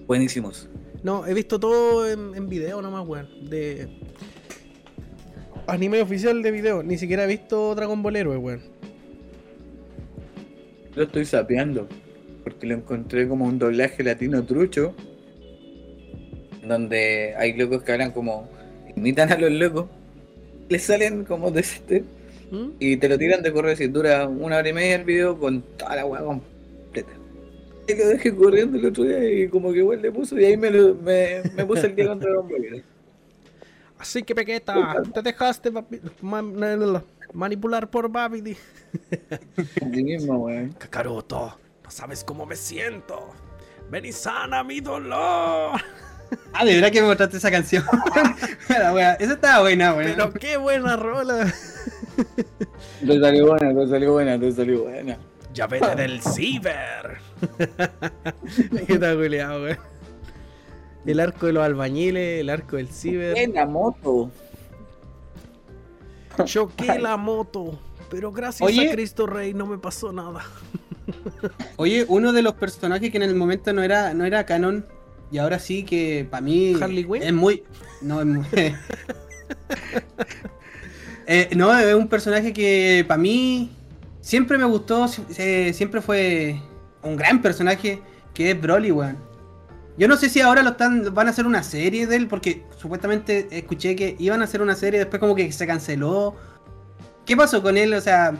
Buenísimos. No, he visto todo en, en video nomás, weón. De. Anime oficial de video. Ni siquiera he visto Dragon Ball Heroes, weón. Lo estoy sapeando. Porque lo encontré como un doblaje latino trucho. Donde hay locos que hablan como. imitan a los locos. Les salen como de este. ¿Mm? Y te lo tiran de correo si dura una hora y media el video con toda la weá completa. Y lo dejé corriendo el otro día y como que igual le puso y ahí me, lo, me, me puse el día con Dragon Ball. Así que Pequeta, te dejaste manipular por Babidi. Mismo, weón. [LAUGHS] Kakaroto, no sabes cómo me siento. Ven y sana mi dolor. Ah, de verdad que me mostraste esa canción. [LAUGHS] Esa estaba buena, weón. Pero qué buena rola. Te salió buena, te salió buena, te salió buena. Ya vete del ciber. [LAUGHS] ¿Qué tal, culiado, weón? El arco de los albañiles, el arco del ciber. En la moto. Choqué la moto, pero gracias Oye. a Cristo Rey no me pasó nada. [LAUGHS] Oye, uno de los personajes que en el momento no era, no era canon y ahora sí que para mí ¿Harley Quinn? es muy... No, es muy... [LAUGHS] Eh, no, es un personaje que para mí siempre me gustó, eh, siempre fue un gran personaje que es Broly, weón. Yo no sé si ahora lo están, van a hacer una serie de él, porque supuestamente escuché que iban a hacer una serie, después como que se canceló. ¿Qué pasó con él? O sea,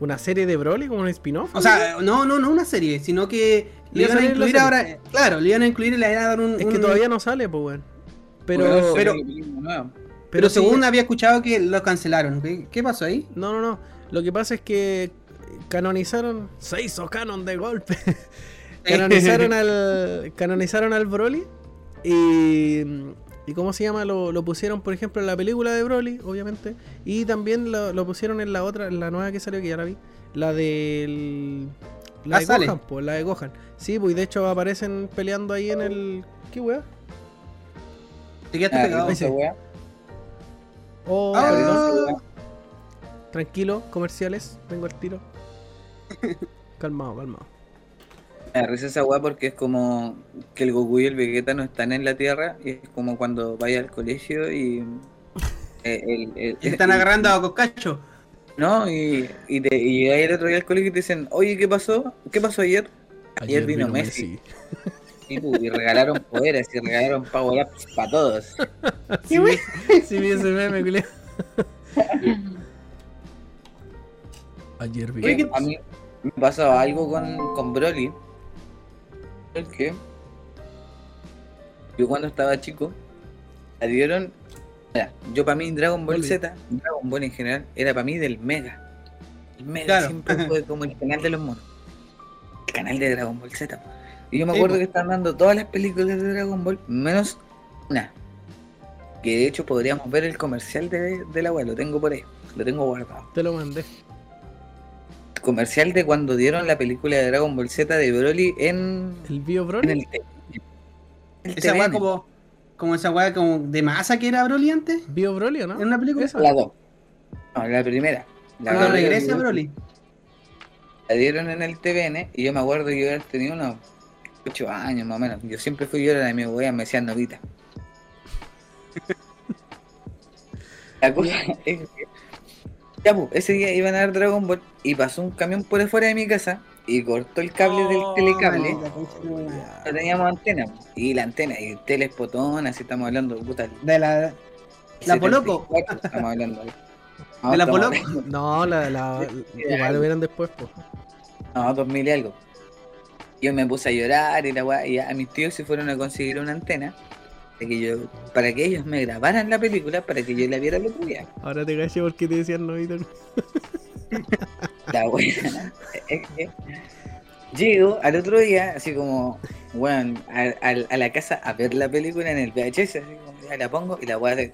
¿Una serie de Broly como un spin-off? o sea, no, no, no una serie, sino que Le iban a incluir ahora, claro, le iban a incluir y le iban a dar un... es que todavía no sale, pues, weón. Pero, Bueno, pero-. Pero sí- según había escuchado que lo cancelaron. ¿Qué, qué pasó ahí? No, no, no. Lo que pasa es que canonizaron. Se hizo canon de golpe. [LAUGHS] canonizaron [LAUGHS] al. Canonizaron al Broly. Y. ¿Y cómo se llama? Lo, lo pusieron, por ejemplo, en la película de Broly, obviamente. Y también lo, lo pusieron en la otra, en la nueva que salió, que ya la vi. La del. La Ah, de sale. Gohan, pues, la de Gohan. Sí, pues y de hecho aparecen peleando ahí en el. ¿Qué weá? Te quedaste Ah, pegado. esa wea. Oh, Ah. Tranquilo, comerciales, vengo al tiro. [LAUGHS] calmado, calmado. Me da risa esa weá porque es como que el Goku y el Vegeta no están en la Tierra y es como cuando vaya al colegio y... eh, el- el- Y están agarrando a Coscacho. No, y, y, te, y el otro día al colegio y te dicen, oye, ¿qué pasó? ¿Qué pasó ayer? Ayer, vino, Messi. Y, pu, y regalaron poderes y regalaron power ups para todos. [LAUGHS] Sí, vi- sí, vi ese meme, culé. Ayer vi. Oye, ¿qué- A mí me pasó algo con, con Broly. Que yo cuando estaba chico, la dieron. Mira, yo para mí Dragon Ball. Z, Dragon Ball en general, era para mí del Mega. El Mega Claro. siempre [LAUGHS] fue como el canal de los monos. El canal de Dragon Ball Z. Y yo me acuerdo que estaban dando todas las películas de Dragon Ball, menos una. Que de hecho podríamos ver el comercial de, de la web, lo tengo por ahí, lo tengo guardado Te lo mandé. Comercial de cuando dieron la película de Dragon Ball Z de Broly en, El bio en Broly. el, T- el Esa weá como, como esa weá como de masa que era Broly antes. Bio Broly, ¿o no? ¿En una película? Esa. La dos. No, la primera. La Cuando primera regresa Broly. La dieron en el TVN y yo me acuerdo que yo haber tenido unos 8 años más o menos. Yo siempre fui yo era de mi wea, me decían novita. [LAUGHS] La cosa [LAUGHS] es que ya, pues, ese día iban a dar Dragon Ball y pasó un camión por afuera de mi casa y cortó el cable del Oh, telecable. No teníamos antena. Y la antena, y telespotón, así estamos hablando, puta. De la. La Poloco. 74 Estamos hablando. [LAUGHS] No, De la Poloco. No, la, la, igual lo vieron después, pues. No, 2000 y algo. Yo me puse a llorar y la weá, y a mis tíos se fueron a conseguir una antena de que yo, para que ellos me grabaran la película para que yo la viera el otro día. Ahora te caché porque te decían novito. La weá. es que Llego al otro día, así como, bueno, a, a- a la casa a ver la película en el VHS, así como, ya la pongo y la weá de,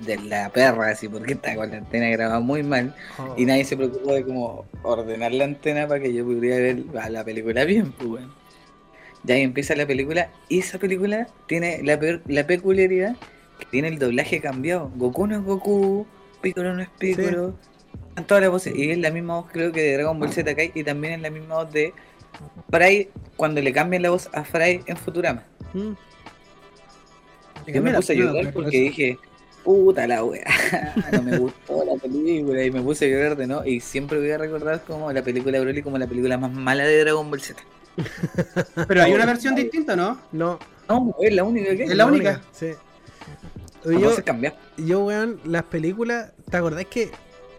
de la perra, así, porque está con la antena grabada muy mal. Oh. Y nadie se preocupó de como ordenar la antena para que yo pudiera ver la- la película bien, pues bueno. Ya ahí empieza la película y esa película tiene la, pe- la peculiaridad que tiene el doblaje cambiado. Goku no es Goku, Piccolo no es Piccolo. Están todas las voces. Y es la misma voz creo que de Dragon Ball Z Kai y también es la misma voz de Fry cuando le cambian la voz a Fry en Futurama. Mm. Yo me puse a llorar porque dije, puta la wea, [LAUGHS] no me gustó la película y me puse a llorar de no. Y siempre voy a recordar como la película de Broly como la película más mala de Dragon Ball Z. Pero hay una versión distinta, ¿no? No, No, es la única que. Es la única. Sí. Yo, se cambia. yo, weón, las películas, ¿te acordás que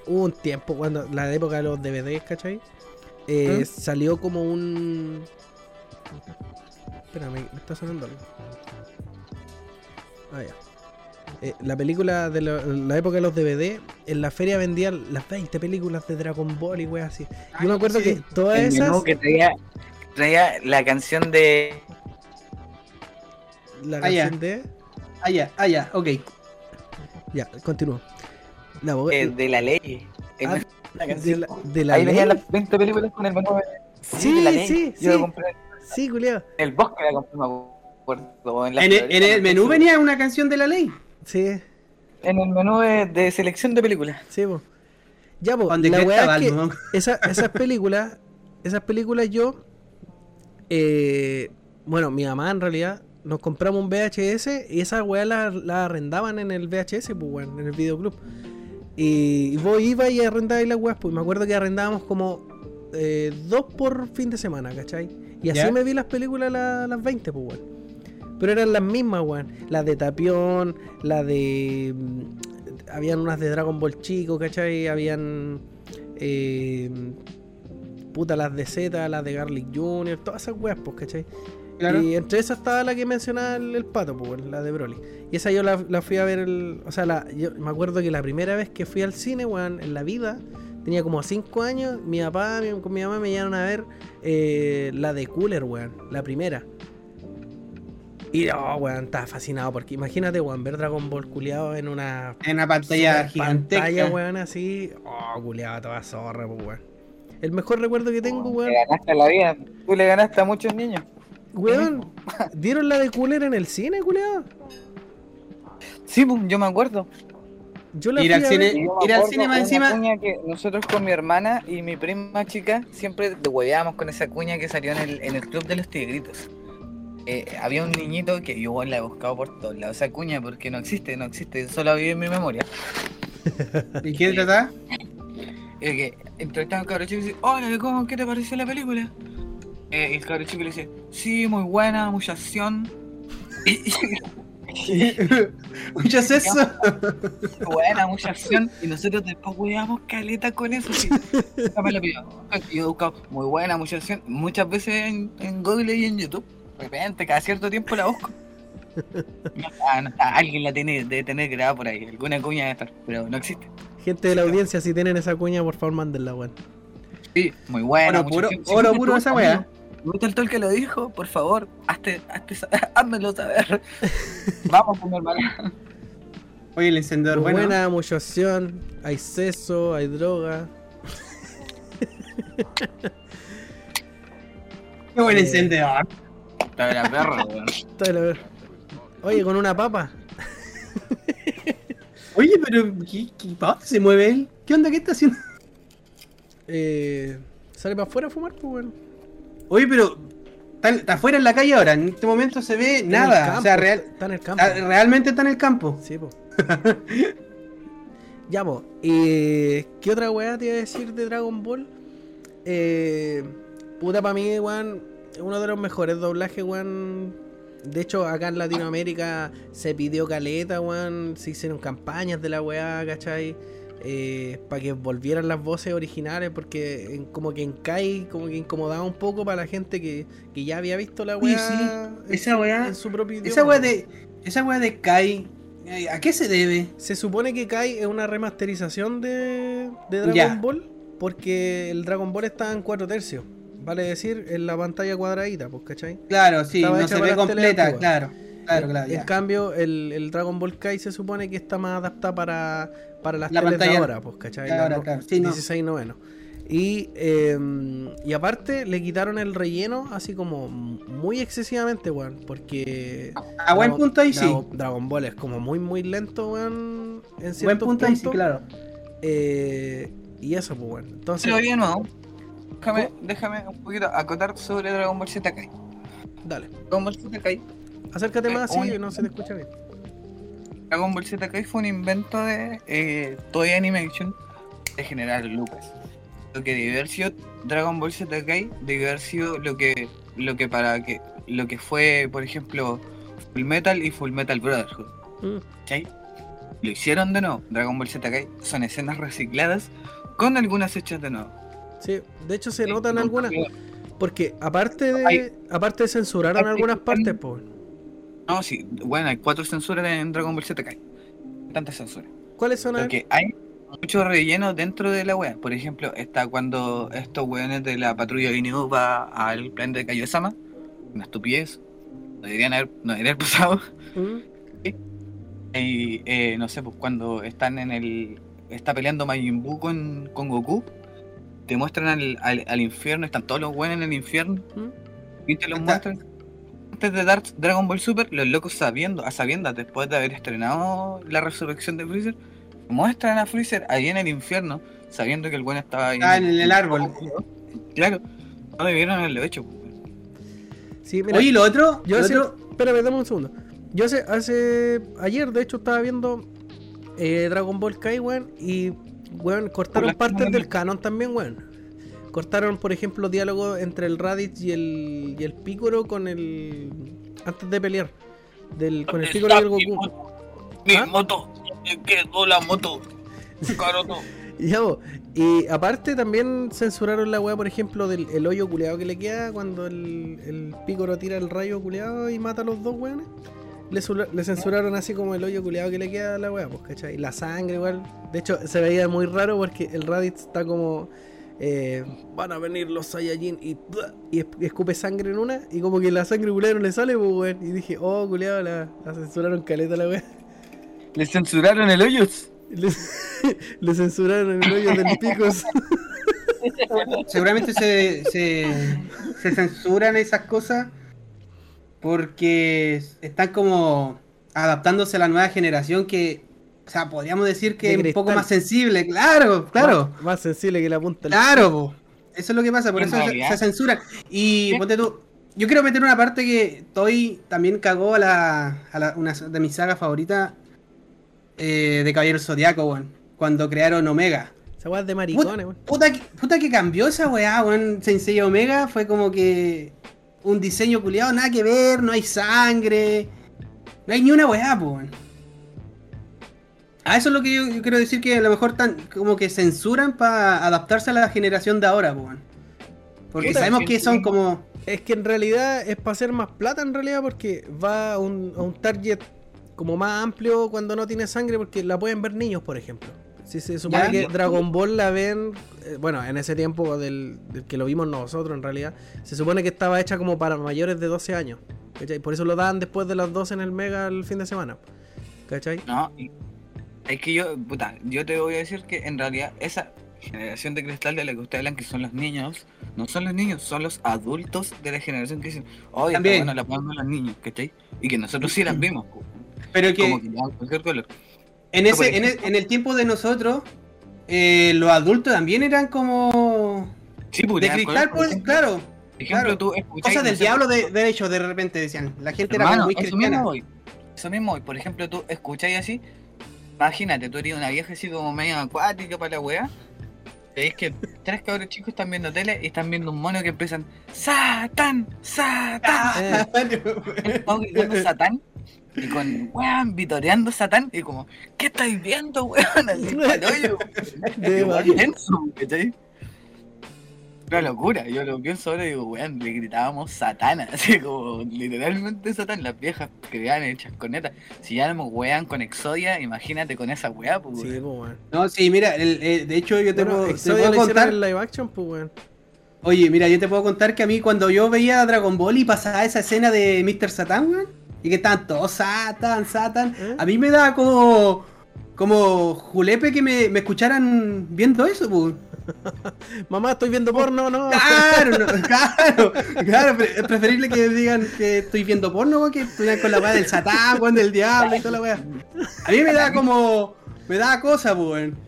hubo un tiempo, cuando la época de los DVDs, ¿cachai? Eh, ¿Mm? Salió como un... Espera, me, me está sonando algo. Ah, ya. Eh, la película de la, la época de los DVD, en la feria vendían las 20 películas de Dragon Ball y weas así. Yo me acuerdo sí. que todas El esas, menú que traía, traía la canción de. la Ah, canción de... Ah, ya, ah, ya, ok. Ya, continúo. La, bo- de, de la ley. Ah, la de la, de la Ahí venían ley. las 20 películas con el menú. de- Sí, de la ley. sí, Yo la sí. compré Sí, culiao. en el bosque, la compré, me acuerdo. En, la En el, en menú venía una canción de la ley. Sí, En el menú de, de selección de películas. sí, po. Ya. Donde La weá es que esas películas, esas películas yo, eh, bueno, mi mamá en realidad nos compramos un VHS y esas weas las la arrendaban en el VHS, pues, weón, en el videoclub. Y, vos ibas y arrendabas las weas, pues me acuerdo que arrendábamos como eh, dos por fin de semana, ¿cachai? Y así Ya. me vi las películas la- las 20, pues, weón. Pero eran las mismas, weón. Las de Tapión, la de. mm, Habían unas de Dragon Ball Chico, ¿cachai? Habían. eh, puta, las de Z, las de Garlic Jr., todas esas weas, pues, ¿cachai? Claro. Y entre esas estaba la que mencionaba el, el pato, pues, la de Broly. Y esa yo la, la fui a ver, el, o sea, la, yo me acuerdo que la primera vez que fui al cine, weón, en la vida, tenía como 5 años, mi papá mi- con mi mamá me llevaron a ver eh, la de Cooler, weón, la primera. Y no, weón, estaba fascinado porque imagínate, weón, ver Dragon Ball culiado en una En una pantalla gigantesca. pantalla, weón, así. Oh, culiado, toda zorra, pues, weón. El mejor recuerdo que tengo, weón. Le ganaste a la vida. Tú le ganaste a muchos niños. Weón, [LAUGHS] ¿dieron la de Cooler en el cine, culiado? Sí, pues, yo me acuerdo. Yo la Ir al cine- Ir al cine más encima- cuña que nosotros con mi hermana y mi prima chica siempre de hueveábamos con esa cuña que salió en el, en el club de los tigritos. Eh, había un niñito que yo la he buscado por todos lados, esa cuña, porque no existe, no existe, solo vive en mi memoria. [LAUGHS] ¿Y qué trataba? Eh, que entrevistaba a un cabro chico y dice, hola, ¿cómo, ¿qué te pareció la película? Eh, y el cabro chico le dice, sí, muy buena, mucha acción. [LAUGHS] Mucho sexo. [LAUGHS] buena, mucha acción. Y nosotros después weamos caleta con eso. Sí. Yo he buscado muy buena, mucha acción. Muchas veces en, en Google y en YouTube. De repente, cada cierto tiempo la busco. [LAUGHS] No no. Alguien la tiene, debe tener grabada por ahí. Alguna cuña debe estar, pero no existe. Gente de la audiencia, si tienen esa cuña, por favor, mándenla, weón. Sí, muy buena. Oro puro- oro puro esa wea. Me gusta el tol que lo dijo, por favor, hazte, hazte, [LAUGHS] házmelo saber. [LAUGHS] Vamos con mi hermana. Oye, el encendedor, bueno. Buena, mucha acción, hay sexo, hay droga. Qué buen Eh, encendedor. La perra, weón. Está de la ver- Oye, con una papa. Oye, pero ¿qué, qué, ¿para dónde se mueve él? ¿Qué onda? ¿Qué está haciendo? Eh, sale para afuera a fumar, pues, weón. Oye, pero está, afuera en la calle ahora. En este momento se ve Está nada. campo, o sea, real, Está en el campo. está- realmente está en el campo. Sí, po. [LAUGHS] ya, po. Eh, ¿Qué otra weá te iba a decir de Dragon Ball? Eh, puta, para mí, weón, es uno de los mejores doblajes, weón. De hecho, acá en Latinoamérica se pidió caleta, weón. Se hicieron campañas de la weá, ¿cachai? para que volvieran las voces originales, porque en- como que en Kai, como que incomodaba un poco para la gente que, que ya había visto la weá sí, en, esa weá- en su propio idioma. Esa weá de. Esa weá de Kai. eh, ¿A qué se debe? Se supone que Kai es una remasterización de, de Dragon Ya. Ball porque el Dragon Ball está en 4 tercios. Vale decir, en la pantalla cuadradita, pues, ¿cachai? Claro, sí, Estaba no se ve completa, claro. Claro, en, claro. en cambio, el, el Dragon Ball Kai se supone que está más adaptada para, para las La teles de pantalla- ahora, pues, ¿cachai? Claro, La no- claro, sí, no. 16 noveno. Y, eh, y aparte le quitaron el relleno así como muy excesivamente, weón. Porque A buen Dragon- punto ahí sí. Dragon, Ball es como muy, muy lento, weón. En Buen ciertos punto ahí sí, puntos. claro. Eh, y eso, pues bueno. Entonces, Pero bien, no. Déjame, déjame un poquito acotar sobre Dragon Ball Z Kai. dale. Dragon Ball Z Kai. Acércate Eh, más así que no se te escucha bien. Dragon Ball Z Kai fue un invento de eh, Toei Animation de General Lucas. Lo que Dragon Ball Z Kai debió haber sido lo que lo que para que lo que fue, por ejemplo, Full Metal y Full Metal Brotherhood. Mm. ¿cachai? Lo hicieron de nuevo. Dragon Ball Z Kai son escenas recicladas con algunas hechas de nuevo. Sí, de hecho se notan no, algunas. porque- aparte de aparte de censuraron hay- algunas partes, pues. No, sí, bueno, hay cuatro censuras en Dragon Ball Z Kai. Tantas censuras. ¿Cuáles son? ver? Porque hay mucho relleno dentro de la wea. Por ejemplo, está cuando estos weones de la patrulla Inu va al plan de Kaiosama. Una estupidez. No deberían haber, no deberían haber [LAUGHS] pasado. Mm. Y eh, no sé, pues cuando están en el. está peleando Majin Buu con, con Goku, te muestran al, al, al infierno, están todos los buenos en el infierno, ¿Mm? y te los muestran. Antes de dar Dragon Ball Super, los locos sabiendo, a sabiendas, después de haber estrenado la resurrección de Freezer, muestran a Freezer ahí en el infierno, sabiendo que el bueno estaba ahí. Ah, en el árbol. Claro, no debieron haberlo hecho. pues. Sí, mira, Oye, ¿y lo otro? yo lo hace, otro- espérame, dame un segundo. Yo hace, hace ayer, de hecho, estaba viendo eh, Dragon Ball Kai, weón, y weón, cortaron partes del canon también, weón. Cortaron, por ejemplo, diálogo entre el Raditz y el, y el Piccolo con el. antes de pelear. Del, con el Piccolo y el Goku. Mi ¿Ah? moto, ¿dónde quedó la moto? [LAUGHS] Caroto. Y, ya, bo, y aparte también censuraron la weá, por ejemplo, del el hoyo culeado que le queda cuando el, el Piccolo tira el rayo culeado y mata a los dos weones. Le, censuraron así como el hoyo culeado que le queda a la weá, pues, ¿cachai? Y la sangre igual. De hecho, se veía muy raro porque el Raditz está como. eh, van a venir los Saiyajin y, y es- escupe sangre en una y como que la sangre culeada no le sale, pues weón. Y dije, oh culeado, la, la censuraron caleta la weá. Le censuraron el hoyos. Le, [LAUGHS] le censuraron el hoyo del Picos. [LAUGHS] seguramente se, se, se censuran esas cosas porque están como adaptándose a la nueva generación que, o sea, podríamos decir que De es un poco más sensible, claro, claro. Más, más sensible que la punta Claro, po. eso es lo que pasa, por eso se, censura. Y Sí. ponte tú, yo quiero meter una parte que Toy también cagó a, la, a la- una de mis sagas favoritas eh, de Caballero Zodiaco, weón. Cuando crearon Omega. Esa weá es de maricones, weón. Puta que, puta que cambió esa weá, weón. Sensei Omega fue como que un diseño culiado, nada que ver, no hay sangre. No hay ni una weá, weón. A eso es lo que yo, yo quiero decir que a lo mejor tan, como que censuran para adaptarse a la generación de ahora, weón. Porque sabemos que son como. Es que en realidad es para hacer más plata en realidad porque va a un, a un target como más amplio cuando no tiene sangre porque la pueden ver niños, por ejemplo. Si se supone Ya. que Dragon Ball la ven, eh, bueno, en ese tiempo del, del que lo vimos nosotros en realidad, se supone que estaba hecha como para mayores de 12 años. ¿cachai? Por eso lo dan después de las 12 en el Mega el fin de semana. ¿Cachai? No, y- es que yo, puta, yo te voy a decir que en realidad esa generación de cristal de la que ustedes hablan, que son los niños, no son los niños, son los adultos de la generación que dicen, oye, También. bueno la podemos ver los niños, ¿cachai? Y que nosotros sí las vimos, Pero que como que ya, cualquier color. En, ese, en, el, en el tiempo de nosotros, eh, los adultos también eran como. Sí, pues, De cristal, por pues, ejemplo, claro. por ejemplo, claro. tú Cosas del diablo, de, de hecho, de repente decían. La gente era Hermano, muy eso cristiana. mismo voy. Eso mismo voy. Por ejemplo, tú escucháis así. Imagínate, tú eres una vieja así como medio acuática para la weá. Veis que tres cabros chicos están viendo tele y están viendo un mono que empiezan ¡Satán! ¡Satán! [LAUGHS] Estamos gritando Satán y con weón vitoreando Satán y como ¿Qué estáis viendo, weón? Así [LAUGHS] hoyo. De. Una locura, yo lo pienso ahora y digo, weón, le gritábamos satana, así como literalmente satán, las viejas que vean hechas con neta. Si ya nos wean con Exodia, imagínate con esa weá, pues sí, weón. pues, weón. No, sí, mira, el- eh, de hecho yo te Bueno, puedo, te Exodia puedo le hicieron contar. el live action, pues, weón. Oye, mira, yo te puedo contar que a mí cuando yo veía Dragon Ball y pasaba esa escena de Mr. Satan, weón, y que estaban todos Satan, Satan, ¿Eh? a mí me daba como. como julepe que me, me escucharan viendo eso, pues. [LAUGHS] Mamá, estoy viendo porno, no. [LAUGHS] Claro, no, claro, claro, es preferible que digan que estoy viendo porno, que estuvieran con la weá del Satán, weón, del diablo y toda la weá. A mí me da como. me da cosa, pues, weón.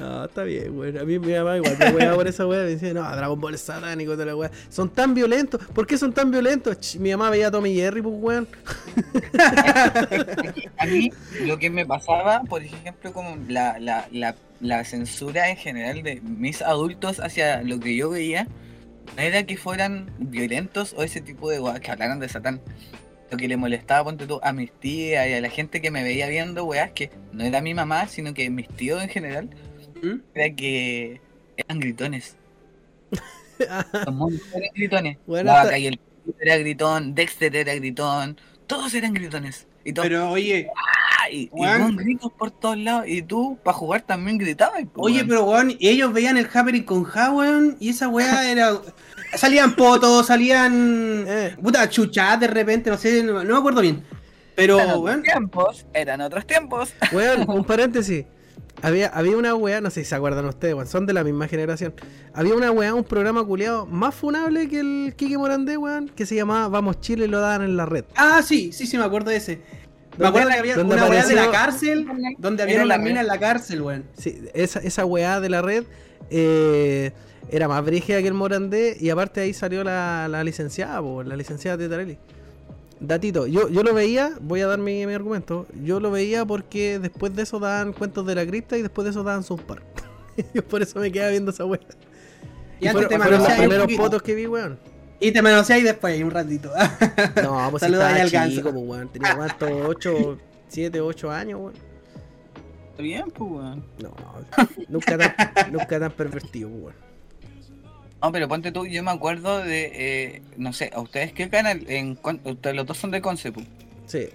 No, está bien, weón. A mí mi mamá igual me weaba por esa weá. Me decía, no, Dragon Ball es satánico, toda la weá. Son tan violentos. ¿Por qué son tan violentos? Mi mamá veía a Tommy Jerry, pues, weón. A mí lo que me pasaba, por ejemplo, como la, la, la, la censura en general de mis adultos hacia lo que yo veía, no era que fueran violentos o ese tipo de weas que hablaran de Satán. Lo que le molestaba, ponte tú, a mis tías y a la gente que me veía viendo weas que no era mi mamá, sino que mis tíos en general, ¿Mm? era que eran gritones. [LAUGHS] Los monos eran gritones. Bueno, la hasta- vaca y el era gritón, Dexter era gritón, todos eran gritones. Y todos Pero oye, Ay, y con gritos por todos lados. Y tú, para jugar, también gritabas. po, oye, weón. pero weón, y ellos veían el Happening con Ja, weón, y esa weá [LAUGHS] era. Salían potos, salían. Eh. Puta, chuchas de repente, no sé, no, no me acuerdo bien. Pero, Eran otros tiempos, eran otros tiempos. Weón, un [LAUGHS] paréntesis. Había, había una weá, no sé si se acuerdan ustedes, weón, son de la misma generación. Había una weá, un programa culiado más funable que el Kike Morandé, weón, que se llamaba Vamos Chile y lo daban en la red. Ah, sí, sí, sí, me acuerdo de ese. Me ¿Dónde- acuerdo que había una weá de la apareció- cárcel, donde había una la mina en la cárcel, weón. Sí, esa, esa weá de la red eh, era más brígida que el Morandé y aparte ahí salió la, la licenciada, po, la licenciada Tetarelli. Datito, yo, yo lo veía, voy a dar mi, mi argumento, yo lo veía porque después de eso daban cuentos de la cripta y después de eso daban South Park. [LAUGHS] yo por eso me quedaba viendo esa weá. Y Y antes fueron, te fueron los primeros fotos que vi, weón. Y te manoseáis después, un ratito. [LAUGHS] No, pues ahí estaba chico, pues, weón. Tenía cuánto, 8, 7, 8 años, weón. Está bien, pues, weón. No, nunca tan, nunca tan pervertido, pues, weón. No, pero ponte tú, yo me acuerdo de, eh, no sé, ¿a ustedes qué canal? En, ustedes los dos son de Conce, pues. Sí,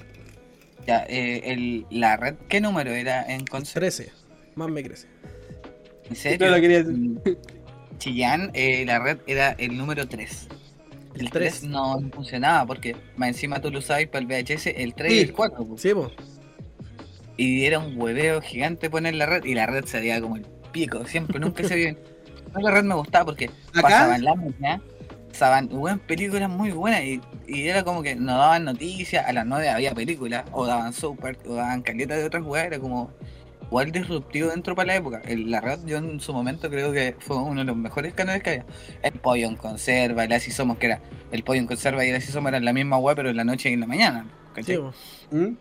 Ya, eh, el, la red, ¿qué número era en Conce? 13. Más me crece. ¿En serio? No lo quería decir. Mm, Chillán, eh, la red era el número 3. El El 3. 3 no funcionaba porque más encima tú lo usabas para el VHS, el 3 y el 4. pues. Sí, pues. Y era un hueveo gigante poner la red y la red se veía como el pico, siempre, nunca se vio. [LAUGHS] la red me gustaba porque Acá, pasaban las mañana, pasaban weón, películas muy buenas y, y era como que nos daban noticias, a las 9 había películas, o daban super, o daban caleta de otras weas, era como igual disruptivo dentro para la época. El- la red yo en su momento creo que fue uno de los mejores canales que había. El pollo en conserva, el así somos, que era el pollo en conserva y el así somos eran la misma wea, pero en la noche y en la mañana. ¿cachai? Sí. ¿Mm?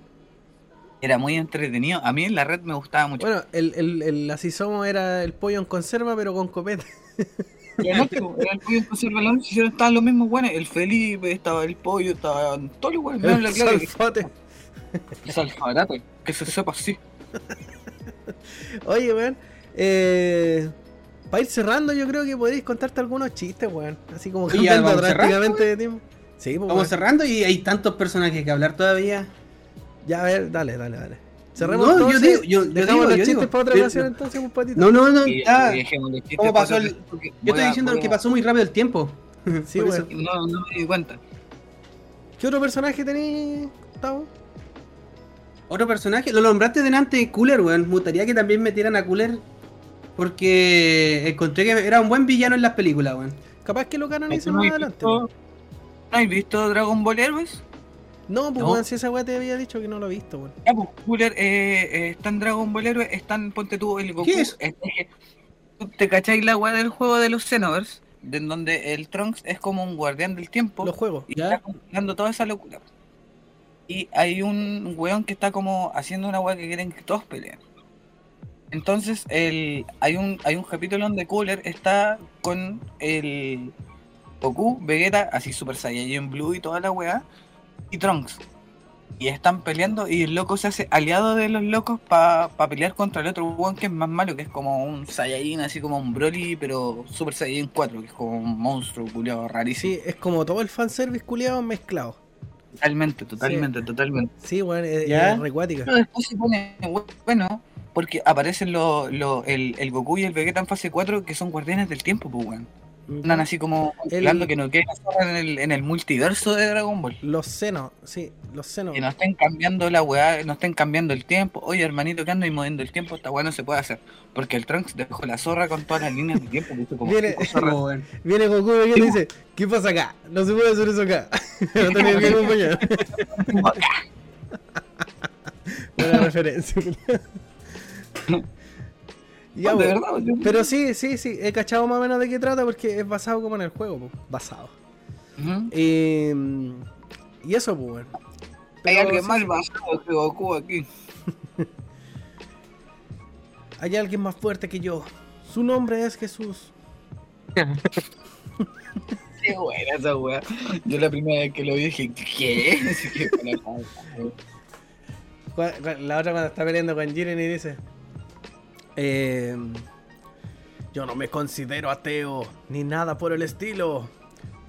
Era muy entretenido. A mí en la red me gustaba mucho. Bueno, el, el, el así somos era el pollo en conserva, pero con copete. [LAUGHS] Y era el pollo en conserva en la noche, estaban los mismos buenos. El Felipe, estaba el pollo, estaban todos los buenos. El salfate. El salfarato, que se sepa así. [LAUGHS] Oye, weón. Eh, para ir cerrando, yo creo que podréis contarte algunos chistes, weón. Así como Oye, ¿ya cambiando de tiempo. Sí, pues, Vamos cerrando y hay tantos personajes que hablar todavía. Ya, a ver, dale, dale, dale. Cerremos No, yo entonces. digo- yo- yo Dejamos digo, los yo chistes digo. para otra Yo- ocasión, no. entonces, un patito. No, no, no, ya. ¿Cómo pasó el- Yo estoy diciendo voy que pasó muy rápido el tiempo. Sí, eso. No, no me di cuenta. ¿Qué otro personaje tenéis, Gustavo? Otro personaje, lo nombraste delante, Cooler, weón. Me gustaría que también metieran a Cooler. Porque encontré que era un buen villano en las películas, weón. Capaz que lo canonicen ¿No más adelante. ¿No has visto Dragon Ball Heroes? No, pues No. si esa weá te había dicho que no lo he visto, weón. Ya, pues, Cooler, eh, eh, está en Dragon Ball Heroes, están, ponte tú, el Goku. ¿Qué es? es que- ¿tú ¿Te cacháis la weá del juego de los Xenoverse? De en donde el Trunks es como un guardián del tiempo. Los juegos. y ¿Ya? está controlando toda esa locura. Y hay un weón que está como haciendo una weá que quieren que todos peleen. Entonces el, hay un hay un capítulo donde Cooler está con el Goku, Vegeta, así Super Saiyan Blue y toda la weá, y Trunks. Y están peleando y el loco se hace aliado de los locos para pelear contra el otro weón que es más malo, que es como un Saiyajin, así como un Broly, pero Super Saiyan 4, que es como un monstruo culiado rarísimo. Sí, es como todo el fanservice culiado mezclado. Totalmente, totalmente, totalmente. Sí, weón, es, ¿Ya? es recuática. Pero después se pone bueno porque aparecen lo, lo- el, el Goku y el Vegeta en fase 4 que son guardianes del tiempo, pues weón. Andan así como controlando que no quede la zorra en el, en el multiverso de Dragon Ball. Los senos, sí, los senos. Que no estén cambiando la weá, no estén cambiando el tiempo. Oye, hermanito, que ando y moviendo el tiempo, esta weá no se puede hacer. Porque el Trunks dejó la zorra con todas las líneas de tiempo. que como Viene- weón. [LAUGHS] Viene Goku y y dice, ¿qué pasa acá? No se puede hacer eso acá. [LAUGHS] no tenía que acompañar. [LAUGHS] Buena referencia. Ya, de verdad, yo- Pero sí, sí, sí, he cachado más o menos de qué trata porque es basado como en el juego, po. basado. Eh, y eso, pues, weón. Hay alguien sí, más basado que Goku aquí. [LAUGHS] Hay alguien más fuerte que yo. Su nombre es Jesús. [LAUGHS] Qué buena esa weá. Yo la primera vez que lo vi dije, ¿qué? Bueno, [LAUGHS] La otra cuando está peleando con Jiren y dice: eh, Yo no me considero ateo ni nada por el estilo.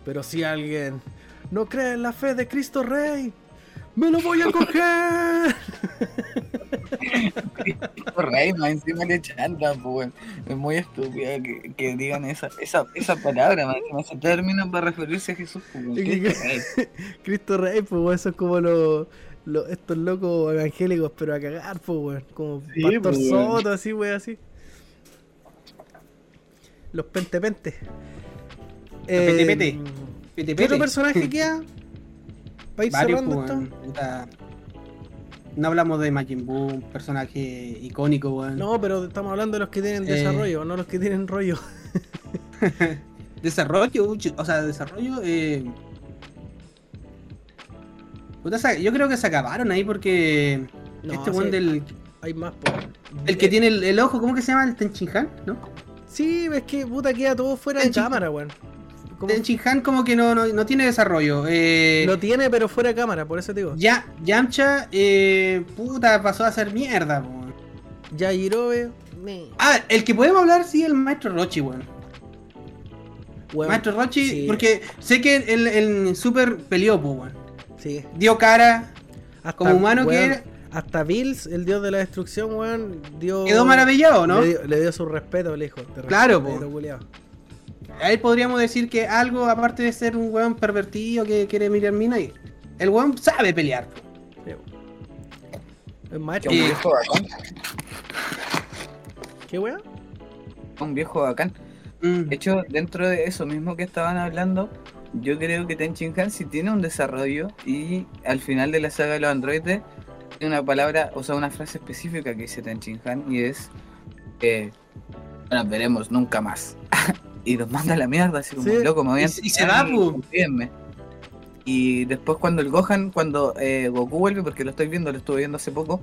Pero si alguien no cree en la fe de Cristo Rey, ¡me lo voy a coger! Rey, más encima le chanta, pues. Es muy estúpida que, que digan esa, esa, esa palabra, más encima ese término para referirse a Jesús, pues, Cristo Rey. [LAUGHS] Cristo Rey, pues eso es como lo, lo- estos locos evangélicos, pero a cagar, pues, weón. Como Sí, Pastor pues. Soto, así, weón, así. Los pente pente. pete, Eh, pete. ¿Qué otro personaje [LAUGHS] queda? Para ir Varios, cerrando pues, esto. No hablamos de Majin Buu, un personaje icónico, weón. No, pero estamos hablando de los que tienen Eh. desarrollo, no los que tienen rollo. [LAUGHS] Desarrollo, o sea, desarrollo. Eh... Puta, yo creo que se acabaron ahí porque. No, este weón del. Hay más, pues. El que tiene el, el ojo, ¿cómo que se llama? El Tenchinhan, ¿no? Sí, ves que puta queda todo fuera de Tenchi- cámara, weón. Tenchinhan como que no, no, no tiene desarrollo. Eh, Lo tiene, pero fuera de cámara, por eso te digo. ya, Yamcha, eh, puta, pasó a ser mierda, weón. Ya Jirobe, me. Ah, el que podemos hablar, sí, el maestro Rochi, weón. Weón, maestro Rochi, sí. porque sé que el, el super peleó, pues, weón. Sí. Dio cara, Hasta, como humano que era, Hasta Bills, el dios de la destrucción, weón, dio. quedó maravillado, ¿no? Le dio, le dio su respeto, le dijo. Te Claro, respeto, po. culiao. Ahí podríamos decir que algo, aparte de ser un weón pervertido que quiere mirar mina, y- el weón sabe pelear. po. Sí, weón. Es un Eh, viejo bacán. ¿Qué weón? Un viejo bacán. Mm. De hecho, dentro de eso mismo que estaban hablando, yo creo que Tenchin Han sí tiene un desarrollo y al final de la saga de los androides tiene una palabra, o sea, una frase específica que dice Tenchin Han y es eh, no nos veremos nunca más. [LAUGHS] y los manda a la mierda, así como Sí. loco, me voy a Y- y se va, pu. olvídenme". Y después cuando el Gohan, cuando eh, Goku vuelve, porque lo estoy viendo, lo estuve viendo hace poco,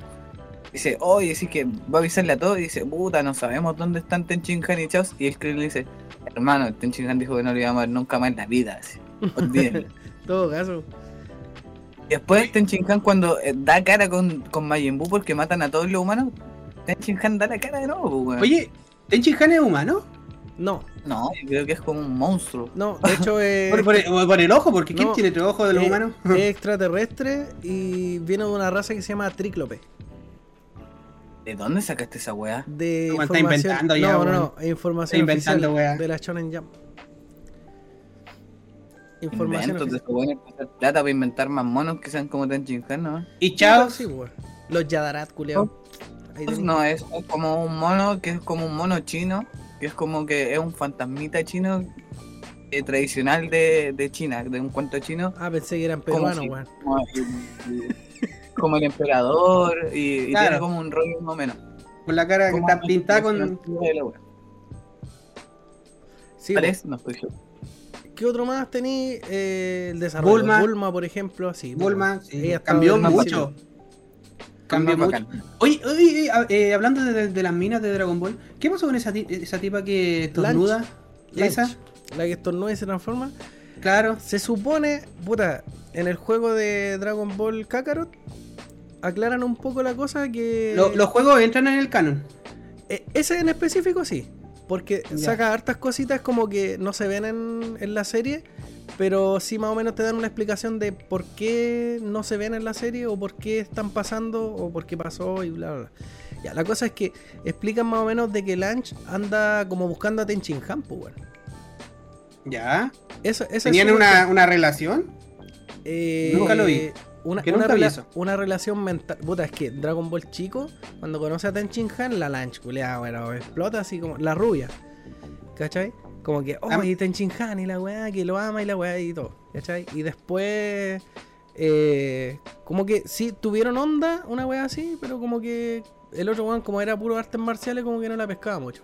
dice, oye, sí que va a avisarle a todos, y dice, puta, no sabemos dónde están Tenchin Han y Chaos, y el Krillin dice, hermano, Tenchin Han dijo que no lo íbamos a ver nunca más en la vida, así, olvídenlo. [LAUGHS] Todo caso. y después Tenchin Han cuando eh, da cara con, con Majin Buu porque matan a todos los humanos, Tenchin Han da la cara de nuevo, pues, weón. Oye, Tenchinhan es humano? No, No, yo creo que es como un monstruo. no, de hecho [LAUGHS] es, Por, por el, por el ojo, porque ¿quién no, tiene el ojo de los eh, humanos? [LAUGHS] es extraterrestre y viene de una raza que se llama Tríclope. ¿De dónde sacaste esa weá? De Weón, está inventando ya, no, no, no, es información Está inventando, oficial weá. de la Shonen Jump. Información Inventos de para hacer plata para inventar más monos que sean como Tenchin Han, ¿no? Y Chao, Sí, weón. Los Yadarat, Pues tenés. no, es como un mono que es como un mono chino, que es como que es un fantasmita chino eh, tradicional de, de China, de un cuento chino, Ah, pensé que eran ¿Cómo peruanos, si? weón. como el, como el emperador y, y Claro. tiene como un rollo más o menos. con la cara que Como está una pintada con. Sí, Parece, no estoy seguro. ¿Qué otro más tení? Eh, el desarrollo. Bulma. Bulma. por ejemplo, así. Bulma, sí, estaba cambió mucho. Cambió Más mucho. bacán. Oye, oye, eh, eh, hablando de, de las minas de Dragon Ball, ¿qué pasó con esa, ti- esa tipa que estornuda? Esa, La que estornuda y se transforma. claro. Se supone, puta, en el juego de Dragon Ball Kakarot aclaran un poco la cosa que... Lo- los juegos entran en el canon. Eh, ese en específico sí, porque Ya. saca hartas cositas como que no se ven en, en la serie, pero sí más o menos te dan una explicación de por qué no se ven en la serie o por qué están pasando o por qué pasó y bla bla bla. Ya, la cosa es que explican más o menos de que Lanch anda como buscando a Tenchin Han, pues. Ya. Eso, eso es ¿Tenían una, una relación? Eh, Nunca lo vi. Una, Que una nunca vi rela- eso. una relación mental. Puta, es que Dragon Ball chico, cuando conoce a Tenchin Han, la lanch, culiada, bueno, explota así como la rubia. ¿Cachai? Como que, oh, y Tenchin Han y la weá, que lo ama y la weá y todo. ¿Cachai? Y después, eh, como que sí tuvieron onda, una weá así, pero como que el otro weón, como era puro artes marciales, como que no la pescaba mucho.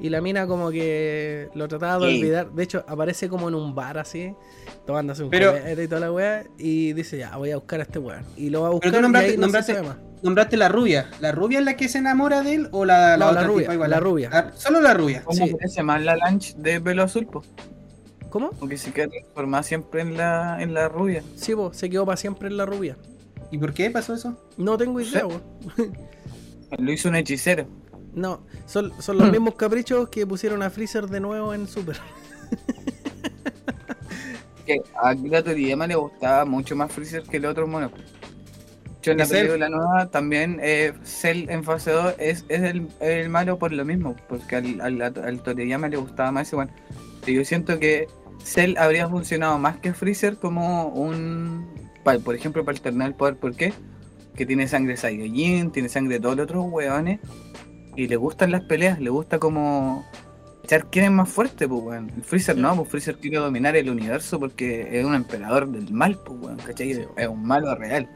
Y la mina como que lo trataba de Sí. olvidar. De hecho, aparece como en un bar así, tomándose un Pero- y toda la weá. Y dice, ya, voy a buscar a este weón. Y lo va a Pero buscar tú nombraste- y ahí no nombraste- la rubia. ¿La rubia es la que se enamora de él o la, No, la otra rubia, tipa igual? la rubia. Ah, solo la rubia. ¿Cómo Sí. parece más la lunch de pelo azul, po? ¿Cómo? Porque se queda transformada siempre en la, en la rubia. Sí, po, se quedó para siempre en la rubia. ¿Y por qué pasó eso? No tengo idea. [LAUGHS] Lo hizo un hechicero. No, son, son los mismos caprichos que pusieron a Freezer de nuevo en Super. [LAUGHS] Que a Akira Toriyama le gustaba mucho más Freezer que el otro mono. Yo en la película nueva también eh, Cell en fase 2 es, es el, el malo por lo mismo, porque al, al, al Toriyama le gustaba más igual. Pero yo siento que Cell habría funcionado más que Freezer como un... pa- por ejemplo, para alternar el poder. ¿Por qué? que tiene sangre Saiyajin, tiene sangre de todos los otros weones. Y le gustan las peleas, le gusta como echar quién es más fuerte, pues weón. El Freezer no, pues Freezer quiere dominar el universo porque es un emperador del mal, pues weón, ¿cachai? Sí. Es un malo real.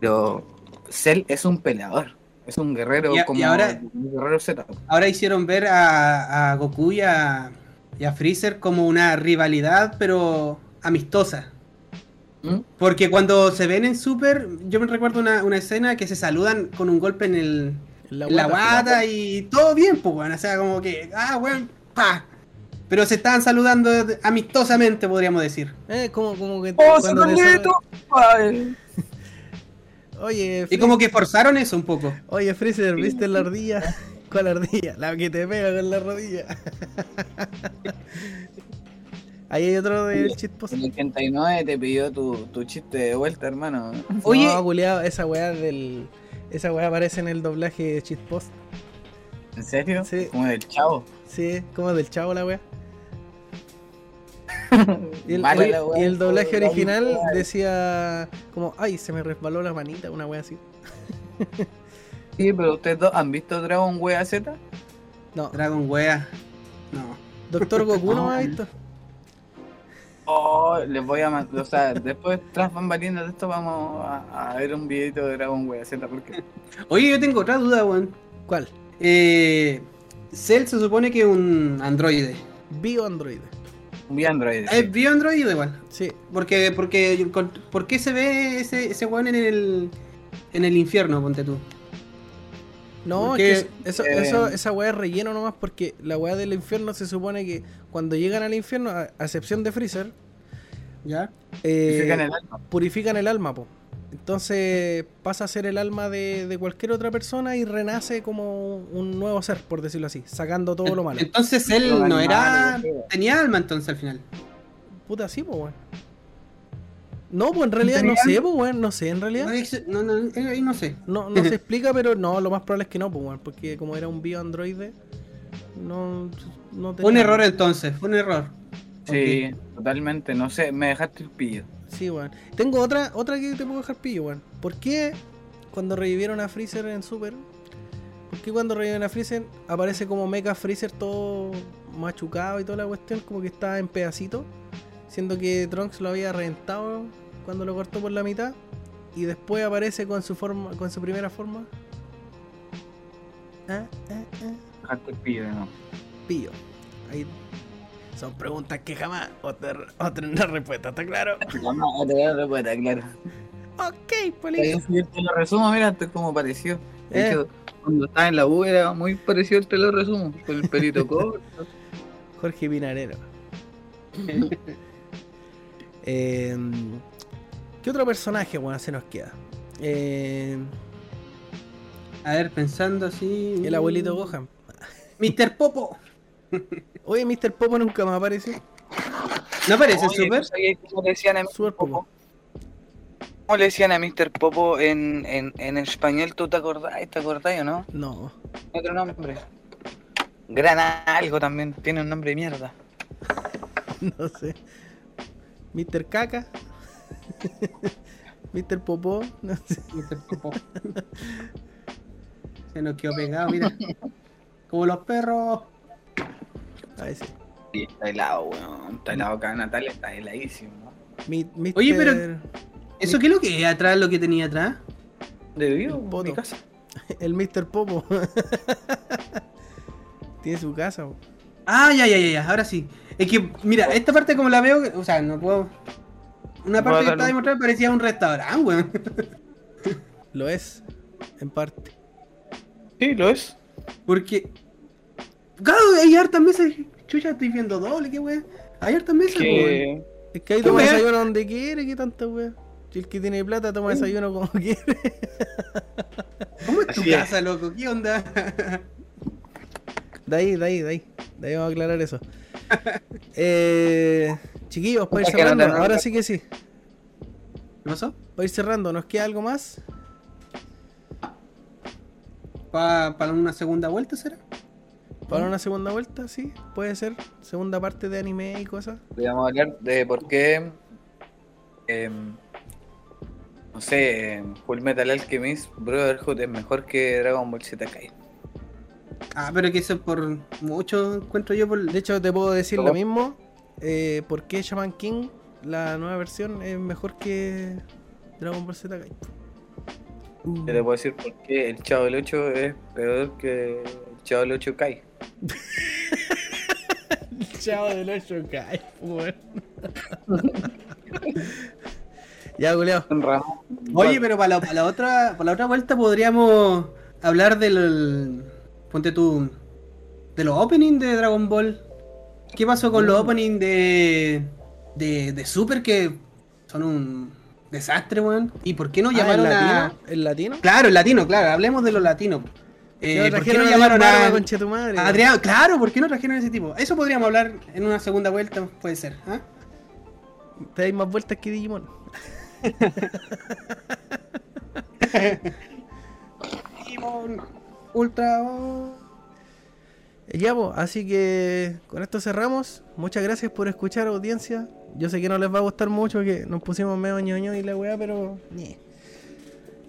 Pero Cell es un peleador, es un guerrero Y a- y como ahora- un guerrero Z. Ahora hicieron ver a, a Goku y a, y a Freezer como una rivalidad, pero amistosa. ¿Mm? Porque cuando se ven en Super, yo me recuerdo una, una escena que se saludan con un golpe en, el, la guata. y todo bien, pues, weón. O sea, como que, ah, weón, pa. Pero se estaban saludando amistosamente, podríamos decir. Eh, como, como que. ¡Oh, sal- [LAUGHS] Oye, Y Fre- como que forzaron eso un poco. Oye, Freezer, ¿viste la ardilla? [LAUGHS] ¿Cuál ardilla? La que te pega con la rodilla. [LAUGHS] Ahí hay otro del shitpost. En el 89 te pidió tu, tu chiste de vuelta, hermano. Oye. No, culiao, esa weá del. Esa weá aparece en el doblaje de shitpost. ¿En serio? Sí. Como del chavo. Sí, como del chavo la weá. [LAUGHS] Y el, Mala oye, la weá, y el doblaje la original decía como, ay, se me resbaló la manita, una wea así. [LAUGHS] Sí, pero ustedes dos han visto Dragon Wea Z? No, Dragon Wea. No. Doctor Goku [LAUGHS] no No. ha visto. Oh, les voy a mandar, o sea, después tras bambalinas de esto vamos a, a ver un videito de Dragon Wea Z porque Oye, yo tengo otra duda, weón. ¿Cuál? Eh, Cell se supone que es un androide. Bio Android. vi Android. sí. Es bio androide igual. Sí, Porque, porque, con- ¿por qué se ve ese, ese weón en el, en el infierno, ponte tú? No, Porque, es que eso, eh, eso, esa weá es relleno nomás porque la weá del infierno se supone que cuando llegan al infierno, a, a excepción de Freezer, ¿Ya? eh, Purifican el alma. purifican el alma, po. Entonces pasa a ser el alma de, de cualquier otra persona y renace como un nuevo ser, por decirlo así, sacando todo lo malo. Entonces él no era. Tenía alma entonces al final. Puta, sí, pues, weón. No, pues en realidad no sé, pues, weón, no sé, en realidad. No, no, no, ahí no sé. No, no se explica, pero no, lo más probable es que no, pues, weón, porque como era un bio androide, no, no Fue un tenía- error entonces, fue un error. Sí, totalmente, no sé, me dejaste el pillo. Sí, weón. Tengo otra, otra que te puedo dejar pillo, weón. ¿Por qué cuando revivieron a Freezer en Super? ¿Por qué cuando reviven a Freezer aparece como Mecha Freezer todo machucado y toda la cuestión? Como que está en pedacitos. Siendo que Trunks lo había reventado cuando lo cortó por la mitad. Y después aparece con su forma, con su primera forma. Ah, ah, ah. El pillo, no. Pillo. Ahí. Son preguntas que jamás otra, otra respuesta, ¿está claro? No, te voy a respuesta, claro. Ok, Polito. sí, te lo resumo, mira, esto es como pareció. De Eh. hecho, cuando estaba en la U era muy parecido el te lo resumo, con el pelito [LAUGHS] corto. Jorge Pinarero. [LAUGHS] Eh, ¿Qué otro personaje, bueno, se nos queda? Eh, A ver, pensando así. el abuelito Gohan. Mr. Popo. Oye, Mr. Popo nunca me apareció. ¿No aparece Oye, Super? ¿tú sabías cómo le decían a Mr. Super Popo? Popo. ¿Cómo le decían a Mr. Popo en, en, en español? ¿Tú te acordás? ¿Te acordás o no? No. Otro nombre. Gran algo también, tiene un nombre de mierda. [LAUGHS] No sé. Mr. Caca. [LAUGHS] Mr. Popó. No sé. Mr. Popo. Se nos quedó pegado, mira. Como los perros. A ver. Sí, está helado, weón. Está helado acá, Natalia está heladísimo. ¿no? Mi- Mr. Oye, pero- ¿Eso qué es lo que es atrás, lo que tenía atrás? ¿De vivo? Un voto. Mi casa. [LAUGHS] El Mr. Popo. [LAUGHS] Tiene su casa. po. Ah, ya, ya, ya, ya, ahora sí. Es que, mira, esta parte como la veo, o sea, no puedo. Una parte que está demostrada parecía un restaurante, weón. [LAUGHS] Lo es. En parte. Sí, lo es. Porque. Claro, hay hartas mesas. Chucha, estoy viendo doble, qué weón. Hay hartas mesas, weón. Es que ahí ¿Qué toma wea? desayuno donde quiere, que tanta wea. Si el que tiene plata toma desayuno como [LAUGHS] quiere. ¿Cómo es tu Así es. casa, loco? ¿Qué onda? [LAUGHS] De ahí, de ahí, de ahí. De ahí vamos a aclarar eso. Eh, chiquillos, para ir cerrando. Ahora sí que sí. ¿Qué pasó? Para ir cerrando, ¿nos queda algo más? ¿Para una segunda vuelta será? Para una segunda vuelta, sí, puede ser. Segunda parte de anime y cosas. Podríamos hablar de por qué em, No sé, eh, Full Metal Alchemist Brotherhood es mejor que Dragon Ball Z Kai. Ah, pero que eso por mucho encuentro yo por. De hecho, te puedo decir ¿Cómo? lo mismo. Eh, ¿Por qué Shaman King, la nueva versión, es mejor que Dragon Ball Z Kai? Uh, Yo te puedo decir por qué el Chavo del 8 es peor que el Chavo del 8 Kai. [LAUGHS] Chavo del 8 Kai, weón. [LAUGHS] ya, ramo. Oye, pero para la, para la otra, para la otra vuelta podríamos hablar del. Ponte tú. De los openings de Dragon Ball. ¿Qué pasó con los Mm. openings de, de. de Super que son un desastre, weón? ¿Y por qué no Ah, ¿el llamaron a. latino? ¿El latino? Claro, el latino, claro, hablemos de los latinos. Eh, ¿Por qué no llamaron a, madre, a Adrián? Claro, ¿por qué no trajeron a ese tipo? Eso podríamos hablar en una segunda vuelta, puede ser. ¿ah? Te dais más vueltas que Digimon. [LAUGHS] Digimon Ultra. Ya, pues, así que con esto cerramos. Muchas gracias por escuchar, audiencia. Yo sé que no les va a gustar mucho, que nos pusimos medio ñoño y la weá, pero.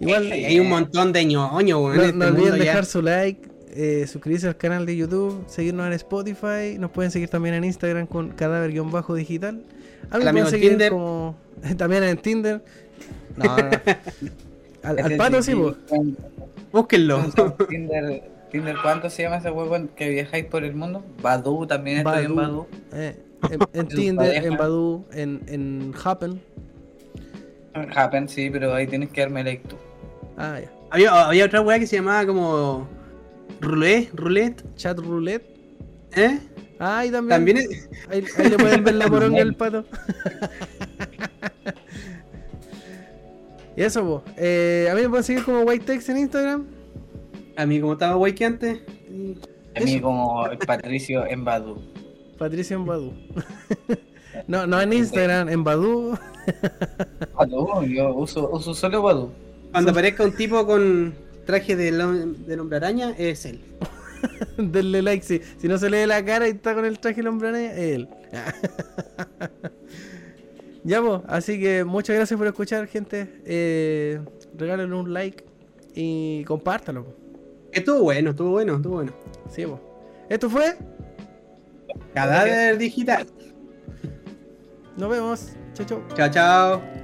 Igual, Hay un montón de ñoño, weón. no, este no olviden mundo ya. dejar su like, eh, suscribirse al canal de YouTube, seguirnos en Spotify. Nos pueden seguir también en Instagram con cadáver-digital. A mí El me amigo pueden en seguir Tinder. como. [LAUGHS] También en Tinder. No, no. [LAUGHS] Al, al pato sí, pues. Búsquenlo. Tinder, Tinder, ¿cuánto se llama ese huevo que viajáis por el mundo? Badu también estoy en Badoo. Badu. Eh, en, en [LAUGHS] Tinder, en Badoo, en, en Happen. Happen, sí, pero ahí tienes que darme like tú. Ah, ya. Había, había otra weá que se llamaba como. Roulette, roulette, Chat roulette. ¿eh? Ah, y también. También es- Ahí, ahí le pueden ver la moronga al [LAUGHS] pato. [LAUGHS] y eso, pues. Eh, a mí me pueden seguir como Whitetext en Instagram. A mí, como estaba guay que antes. y- A mí eso. como Patricio [LAUGHS] en Badu. Patricia en Badu. [LAUGHS] no, no en Instagram, en Badu. Badu, yo uso, uso solo Badu. Cuando aparezca un tipo con traje de, de hombre araña, es él. [LAUGHS] Denle like si, si no se le ve la cara y está con el traje del hombre araña, es él. ya, pues. Así que muchas gracias por escuchar, gente. Eh, regálenle un like y compártalo. Estuvo bueno, estuvo bueno, estuvo bueno. Sí, pues. Esto fue. Cadáver digital. Nos vemos. Chau, chau. Chao, chao.